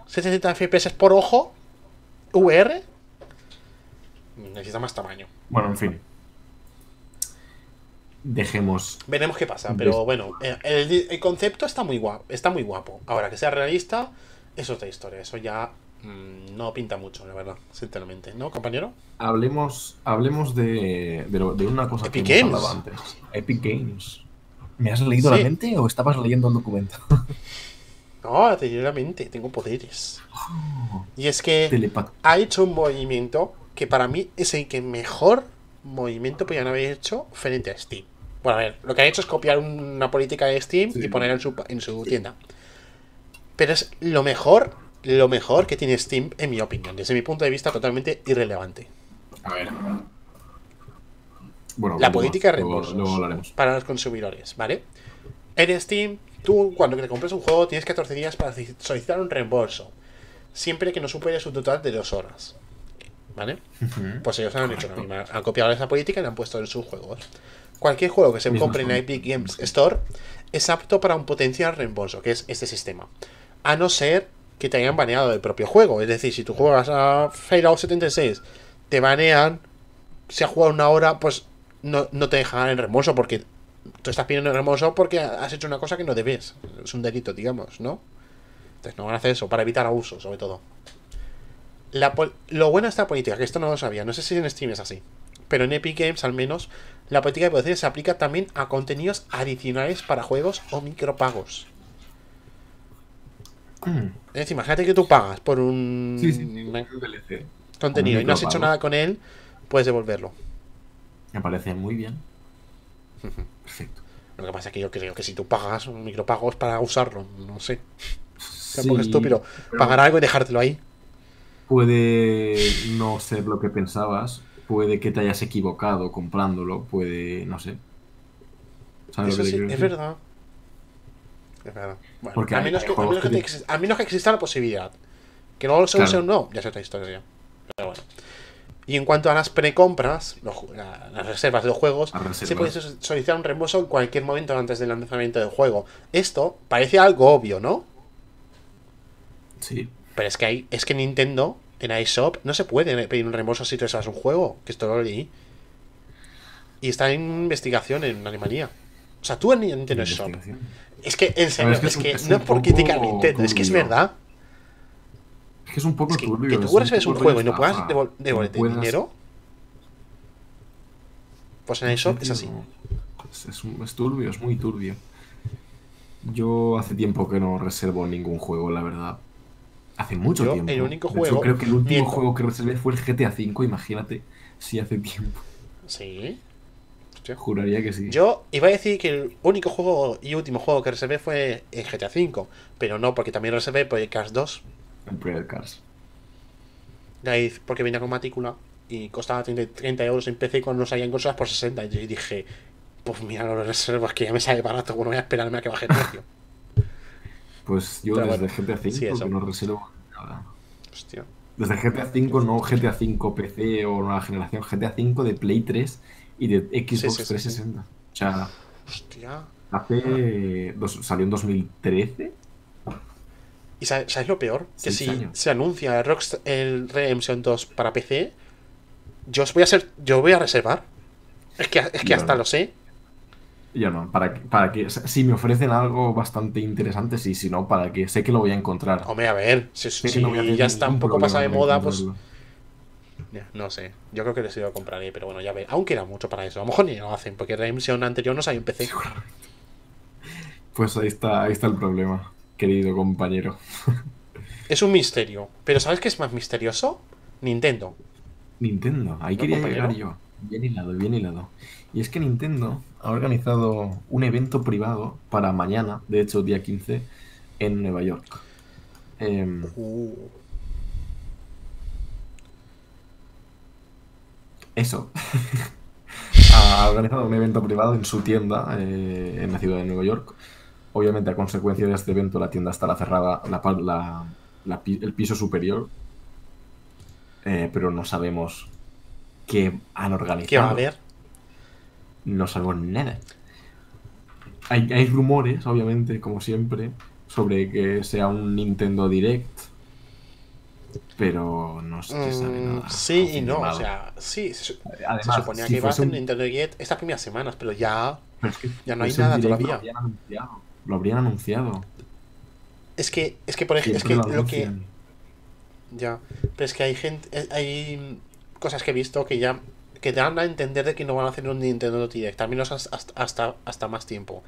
60 FPS por ojo. VR. Necesita más tamaño. Bueno, en fin. Dejemos. Veremos qué pasa, pero bueno, eh, el, el concepto está muy guapo, está muy guapo. Ahora que sea realista, es otra historia. Eso ya mm, no pinta mucho, la verdad, sinceramente, ¿no, compañero? Hablemos, hablemos de, de, lo- de una cosa Epic que Games. antes. Epic Games. ¿Me has leído Sí. la mente o estabas leyendo el documento? No, mente, tengo poderes. Y es que ha hecho un movimiento que para mí es el que mejor movimiento podían haber hecho frente a Steam. Bueno, a ver, lo que ha hecho es copiar una política de Steam Sí. y ponerla en su, en su tienda. Pero es lo mejor, lo mejor que tiene Steam, en mi opinión, desde mi punto de vista totalmente irrelevante. A ver. Bueno, La política de reembolsos Luego para los consumidores, ¿vale? En Steam, tú cuando te compras un juego tienes 14 días para solicitar un reembolso, siempre que no supere un total de dos horas, ¿vale? Pues ellos han hecho la misma, han copiado esa política y la han puesto en sus juegos. Cualquier juego que se compre en. Epic Games Store es apto para un potencial reembolso, que es este sistema. A no ser que te hayan baneado del propio juego. Es decir, si tú juegas a Fallout 76, te banean, si has jugado una hora, pues no, no te dejan en reembolso porque tú estás pidiendo reembolso porque has hecho una cosa que no debes. Es un delito, digamos, ¿no? Entonces no van a hacer eso, para evitar abusos, sobre todo. La lo bueno de esta política, que esto no lo sabía, no sé si en Steam es así, pero en Epic Games al menos, la política de protección se aplica también a contenidos adicionales para juegos o micropagos. Mm. Es decir, imagínate que tú pagas por un Sí, sí, sí, un DLC. contenido y no has hecho nada con él, puedes devolverlo. Me parece muy bien. Perfecto. Lo que pasa es que yo creo que si tú pagas un micropago es para usarlo, no sé. Tampoco es estúpido. pero Pagar algo y dejártelo ahí. Puede no ser lo que pensabas. Puede que te hayas equivocado comprándolo. Puede, no sé. ¿Sabes Eso lo que te sí, es decir? verdad. Es verdad. Bueno, Porque a, hay- menos hay que, a, juegos menos que que te te- exi- a menos que exista la posibilidad. Que luego se use o no, ya es otra historia. Pero bueno. Y en cuanto a las precompras, la- las reservas de los juegos, se puede so- solicitar un reembolso en cualquier momento antes del lanzamiento del juego. Esto parece algo obvio, ¿no? Sí. Pero es que hay, es que Nintendo en iShop no se puede pedir un reembolso si tú reservas un juego, que esto lo leí. Y está en investigación en Alemania. O sea, tú en Nintendo Shop. Es que, en serio, es que es no es por criticar Nintendo, es que es turbio. verdad. Es que es un poco Es que, turbio. que tú recibes un juego y no puedas devolverte no dinero. Pues en iShop es así. Un- es turbio, es muy turbio. Yo hace tiempo que no reservo ningún juego, la verdad. Hace mucho Yo, tiempo. el único juego- creo que el último miento. juego que reservé fue el GTA V, imagínate si hace tiempo. Sí. Hostia. Juraría que sí. Yo iba a decir que el único juego y último juego que reservé fue en GTA V, pero no, porque también reservé Project Cars 2, El Project Cars. ahí porque venía con matrícula y costaba 30, 30 euros en PC cuando salían consolas por 60. Y dije, pues mira, lo reservo, es que ya me sale barato, bueno, voy a esperarme a que baje el precio. Pues yo Pero desde bueno, GTA V sí, eso. que no reservo nada. Hostia. Desde GTA V, no GTA V PC o nueva generación, GTA V de Play 3 y de Xbox Sí, sí, sí, sí. 360. O sea, Hostia. hace. dos- salió en 2013. ¿Y sabes, sabes lo peor? Que si años. se anuncia el, Rockstar, el Redemption 2 para PC, yo os voy a ser, yo voy a reservar. Es que, es que hasta no. lo sé. Yo no, para que, para que. Si me ofrecen algo bastante interesante, sí, si no, para que sé que lo voy a encontrar. Hombre, a ver, si, si que no voy a tener ya está un poco pasada de moda, pues no sé. Yo creo que les iba a compraré, pero bueno, ya ve. Aunque era mucho para eso. A lo mejor ni lo hacen, porque Redemption anterior no salió en PC. Pues ahí está, ahí está el problema, querido compañero. Es un misterio. Pero ¿sabes qué es más misterioso? Nintendo. Nintendo, ahí ¿No, quería compañero? llegar yo. Bien hilado, bien hilado. Y es que Nintendo ha organizado un evento privado para mañana, de hecho, día 15, en Nueva York. Em, eso. ha organizado un evento privado en su tienda eh, en la ciudad de Nueva York. Obviamente, a consecuencia de este evento, la tienda estará cerrada, la, la- la el piso superior. Eh, pero no sabemos qué han organizado. ¿Qué va a haber? No sabemos nada. Hay, hay rumores, obviamente, como siempre, sobre que sea un Nintendo Direct. Pero no se sabe Mm, nada. sí y no. O sea, sí, se, se Además, suponía si que iba a ser un- Nintendo Direct estas primeras semanas, pero ya. pero es que ya no hay nada todavía. Lo habrían anunciado. Lo habrían anunciado. Es que, es que por ejemplo, es que lo lo que. Ya. Pero es que hay gente. eh, Hay cosas que he visto que ya. Que dan a entender de que no van a hacer un Nintendo Direct. Al menos hasta, hasta, hasta más tiempo.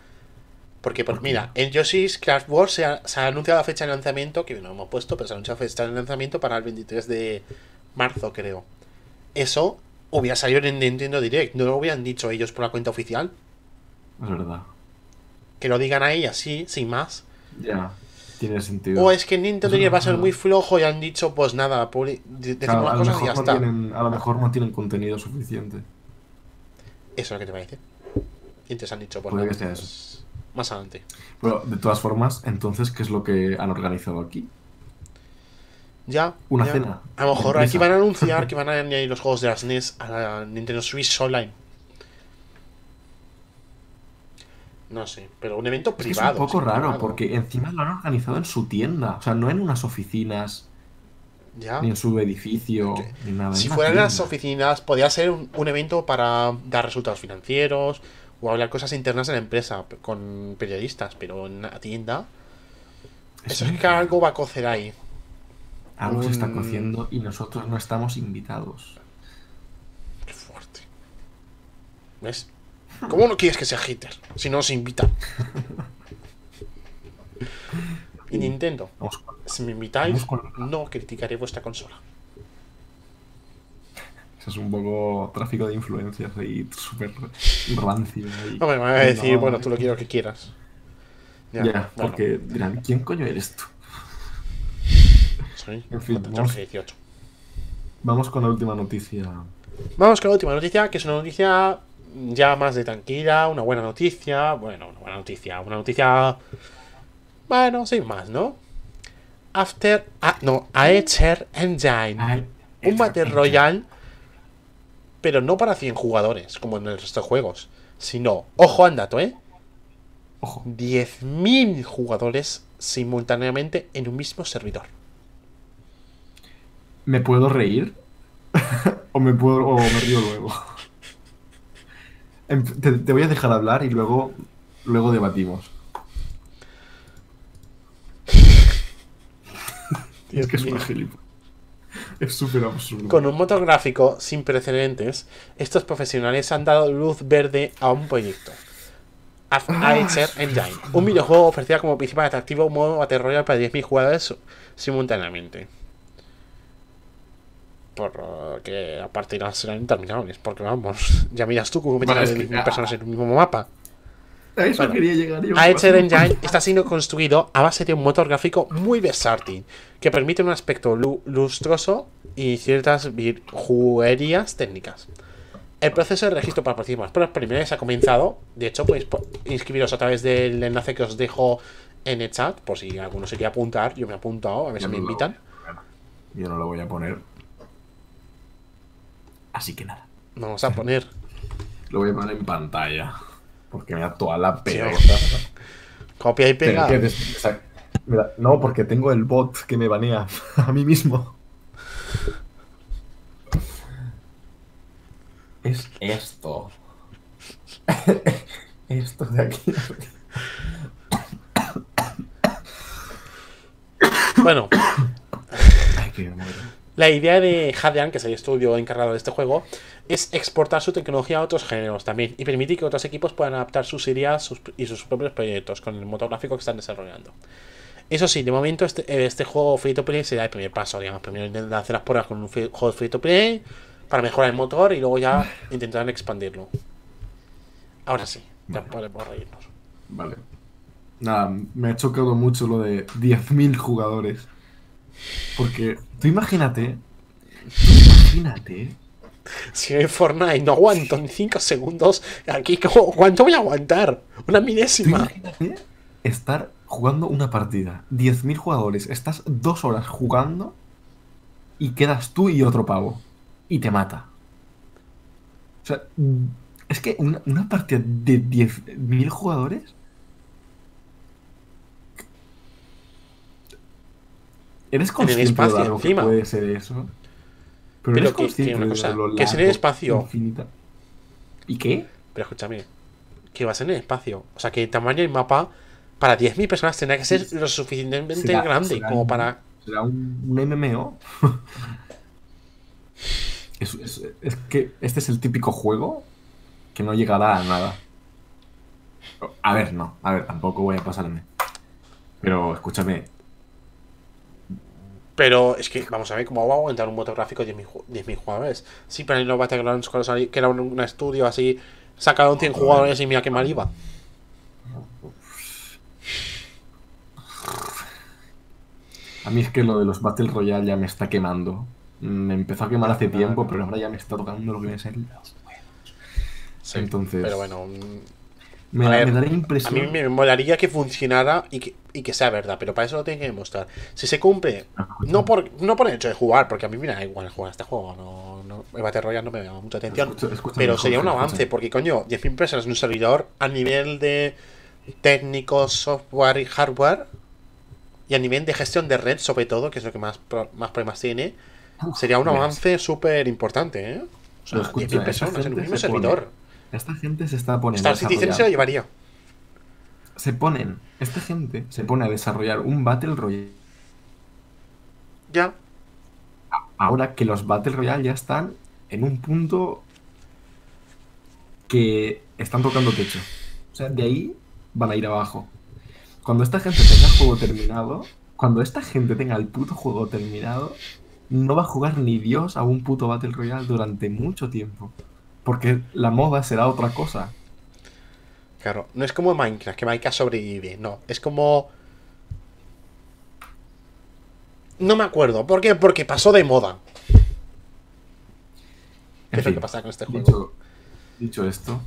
Porque, pues, ¿Por mira, en Yoshi's Craft Wars se ha, se ha anunciado la fecha de lanzamiento, que no hemos puesto, pero se ha anunciado la fecha de lanzamiento para el 23 de marzo, creo. Eso hubiera salido en Nintendo Direct, no lo hubieran dicho ellos por la cuenta oficial. Es verdad. Que lo digan ahí así, sin más. Ya. Tiene sentido. O es que Nintendo Direct va a ser muy flojo y han dicho, pues nada, publi- de- decimos Claro, a, las lo cosas y ya mejor no está. tienen, a lo mejor no tienen contenido suficiente. Eso es lo que te parece. Y entonces han dicho, pues Puede nada, que sea pues, Más adelante. Pero de todas formas, entonces, ¿qué es lo que han organizado aquí? Ya. Una ya. cena. A lo mejor aquí van a anunciar que van a añadir los juegos de las NES a la Nintendo Switch Online. No sé, pero un evento privado. es un poco raro, privado. porque encima lo han organizado en su tienda. O sea, no en unas oficinas, Ya. ni en su edificio, ni nada. Si fueran las oficinas, podría ser un, un evento para dar resultados financieros o hablar cosas internas de la empresa con periodistas, pero en una tienda. Eso es que algo va a cocer ahí. Algo se está cociendo y nosotros no estamos invitados. Qué fuerte. ¿Ves? ¿Cómo no quieres que sea Hitler si no os invitan? y Nintendo, si me invitáis, no criticaré vuestra consola. Eso es un poco tráfico de influencias ahí, súper rancio. ahí. Hombre, me van a decir, No, bueno, tú lo quiero que quieras. Ya, bueno, porque dirán, ¿quién coño eres tú? soy en fin, vamos- 18. Vamos con la última noticia. Vamos con la última noticia, que es una noticia ya más de tranquila, una buena noticia. Bueno, una buena noticia, una noticia. Bueno, sin más, ¿no? After. Ah, no, Aether Engine. Ay, un Battle Royale, pero no para 100 jugadores, como en el resto de juegos. Sino, ojo al dato, ¿eh? Ojo, 10.000 jugadores simultáneamente en un mismo servidor. ¿me puedo reír? o me puedo o me río luego. Te, te voy a dejar hablar y luego, luego debatimos. es que es una gilipollas. Es súper absurdo. Con un motor gráfico sin precedentes, estos profesionales han dado luz verde a un proyecto. Af- Aether Engine, un videojuego ofrecía como principal atractivo un modo Battle Royale para 10.000 jugadores simultáneamente. Porque las partidas serán interminables, porque vamos, ya miras tú cómo meten Bueno, a que- 10.000 personas en un mismo mapa. A eso Bueno, quería llegar yo. Engine está siendo construido a base de un motor gráfico muy versátil, que permite un aspecto lu- lustroso y ciertas virguerías técnicas. El proceso de registro para participar por las preliminares ha comenzado. De hecho, podéis po- inscribiros a través del enlace que os dejo en el chat, por si alguno se quiere apuntar. Yo me he apuntado, a ver si me invitan. a. Yo no lo voy a poner. Así que nada. Vamos a poner. Lo voy a poner en pantalla. Porque me da toda la pelota. Copia y pega. no, porque tengo el bot que me banea a mí mismo. Es esto. esto de aquí. Bueno, Ay, que me muero. La idea de Hadean, que es el estudio encargado de este juego, es exportar su tecnología a otros géneros también y permitir que otros equipos puedan adaptar sus ideas sus- y sus propios proyectos con el motor gráfico que están desarrollando. Eso sí, de momento este, eh, este juego free to play será el primer paso, digamos. Primero intentan hacer las pruebas con un free- juego free to play para mejorar el motor y luego ya intentarán expandirlo. Ahora sí, ya Vale. podemos reírnos. Vale. Nada, me ha chocado mucho lo de 10.000 jugadores. Porque tú imagínate. Imagínate. Si en Fortnite no aguanto ni 5 segundos, aquí ¿cómo- ¿cuánto voy a aguantar? Una Tú milésima. imagínate estar jugando una partida. 10.000 jugadores. Estás dos horas jugando. Y quedas tú y otro pavo. Y te mata. O sea, es que una, una partida de 10.000 jugadores. ¿Eres consciente espacio, de lo que encima. puede ser eso? Pero eres que- que una cosa, que es en el espacio. infinita- ¿Y qué? Pero escúchame, que vas en el espacio. O sea, que el tamaño del mapa para 10.000 personas tendrá que ser lo suficientemente Será- grande será como un- para. ¿Será un, un MMO? es, es- es que este es el típico juego que no llegará a nada. A ver, no. A ver, tampoco voy a pasarme. Pero escúchame. Pero es que, vamos a ver cómo va a aguantar un motor gráfico de 10.000 ju- 10.000 jugadores. Sí, pero en los Battlegrounds, que era un, estudio así, sacaron 100 jugadores y mira qué mal iba. A mí es que lo de los Battle Royale ya me está quemando. Me empezó a quemar hace tiempo, pero ahora ya me está tocando lo que viene a ser. Sí, Entonces- Pero bueno, mm, Me, ver, me da la a mí impresión. me molaría que funcionara y que, y que sea verdad, pero para eso lo tienen que demostrar. Si se cumple, no por, no por el hecho de jugar, porque a mí me da igual jugar este juego, no, no, el Battle Royale no me llama mucha atención. Escucha- Pero sería un avance, porque coño, 10.000 personas en un servidor a nivel de técnico, software y hardware, y a nivel de gestión de red, sobre todo, que es lo que más, más problemas tiene, sería un Verás. avance súper importante, ¿eh? O sea, Pero escucha, 10.000 esta personas en un mismo pone- servidor. Esta gente se está poniendo Star Citizen se lo llevaría. Se ponen, esta gente se pone a desarrollar un Battle Royale. Ya. Ahora que los Battle Royale ya están en un punto que están tocando techo. O sea, de ahí van a ir abajo. Cuando esta gente tenga el juego terminado, cuando esta gente tenga el puto juego terminado, no va a jugar ni Dios a un puto Battle Royale durante mucho tiempo. Porque la moda será otra cosa. Claro, no es como Minecraft, que Minecraft sobrevive, no, es como... No me acuerdo, ¿por qué? Porque pasó de moda. ¿Qué En es lo que pasa con este juego? Dicho, dicho esto,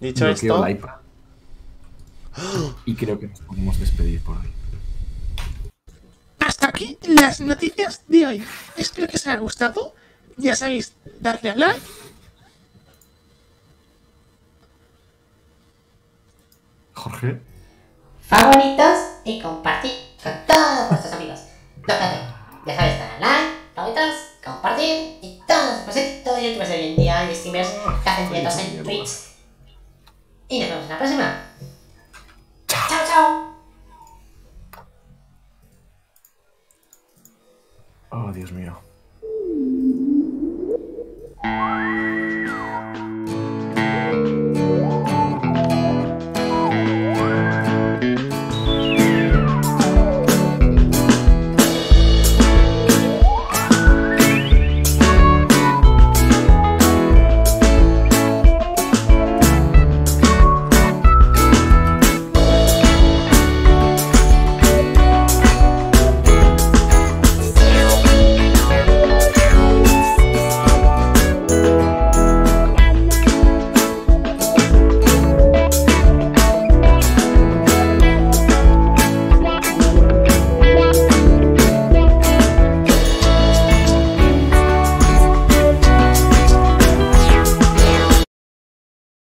Dicho esto, la iPad. Y creo que nos podemos despedir por hoy. Hasta aquí las noticias de hoy. Espero que os haya gustado. Ya sabéis, darle a like. Jorge. Favoritos y compartir con todos vuestros amigos. No, no, no. Ya sabes, estar online, favoritos, compartir y todos, los pues todos youtubers de hoy en día y streamers que hacen directos en Twitch. Y nos vemos en la próxima. Chao, Chao, chao. Oh, Dios mío.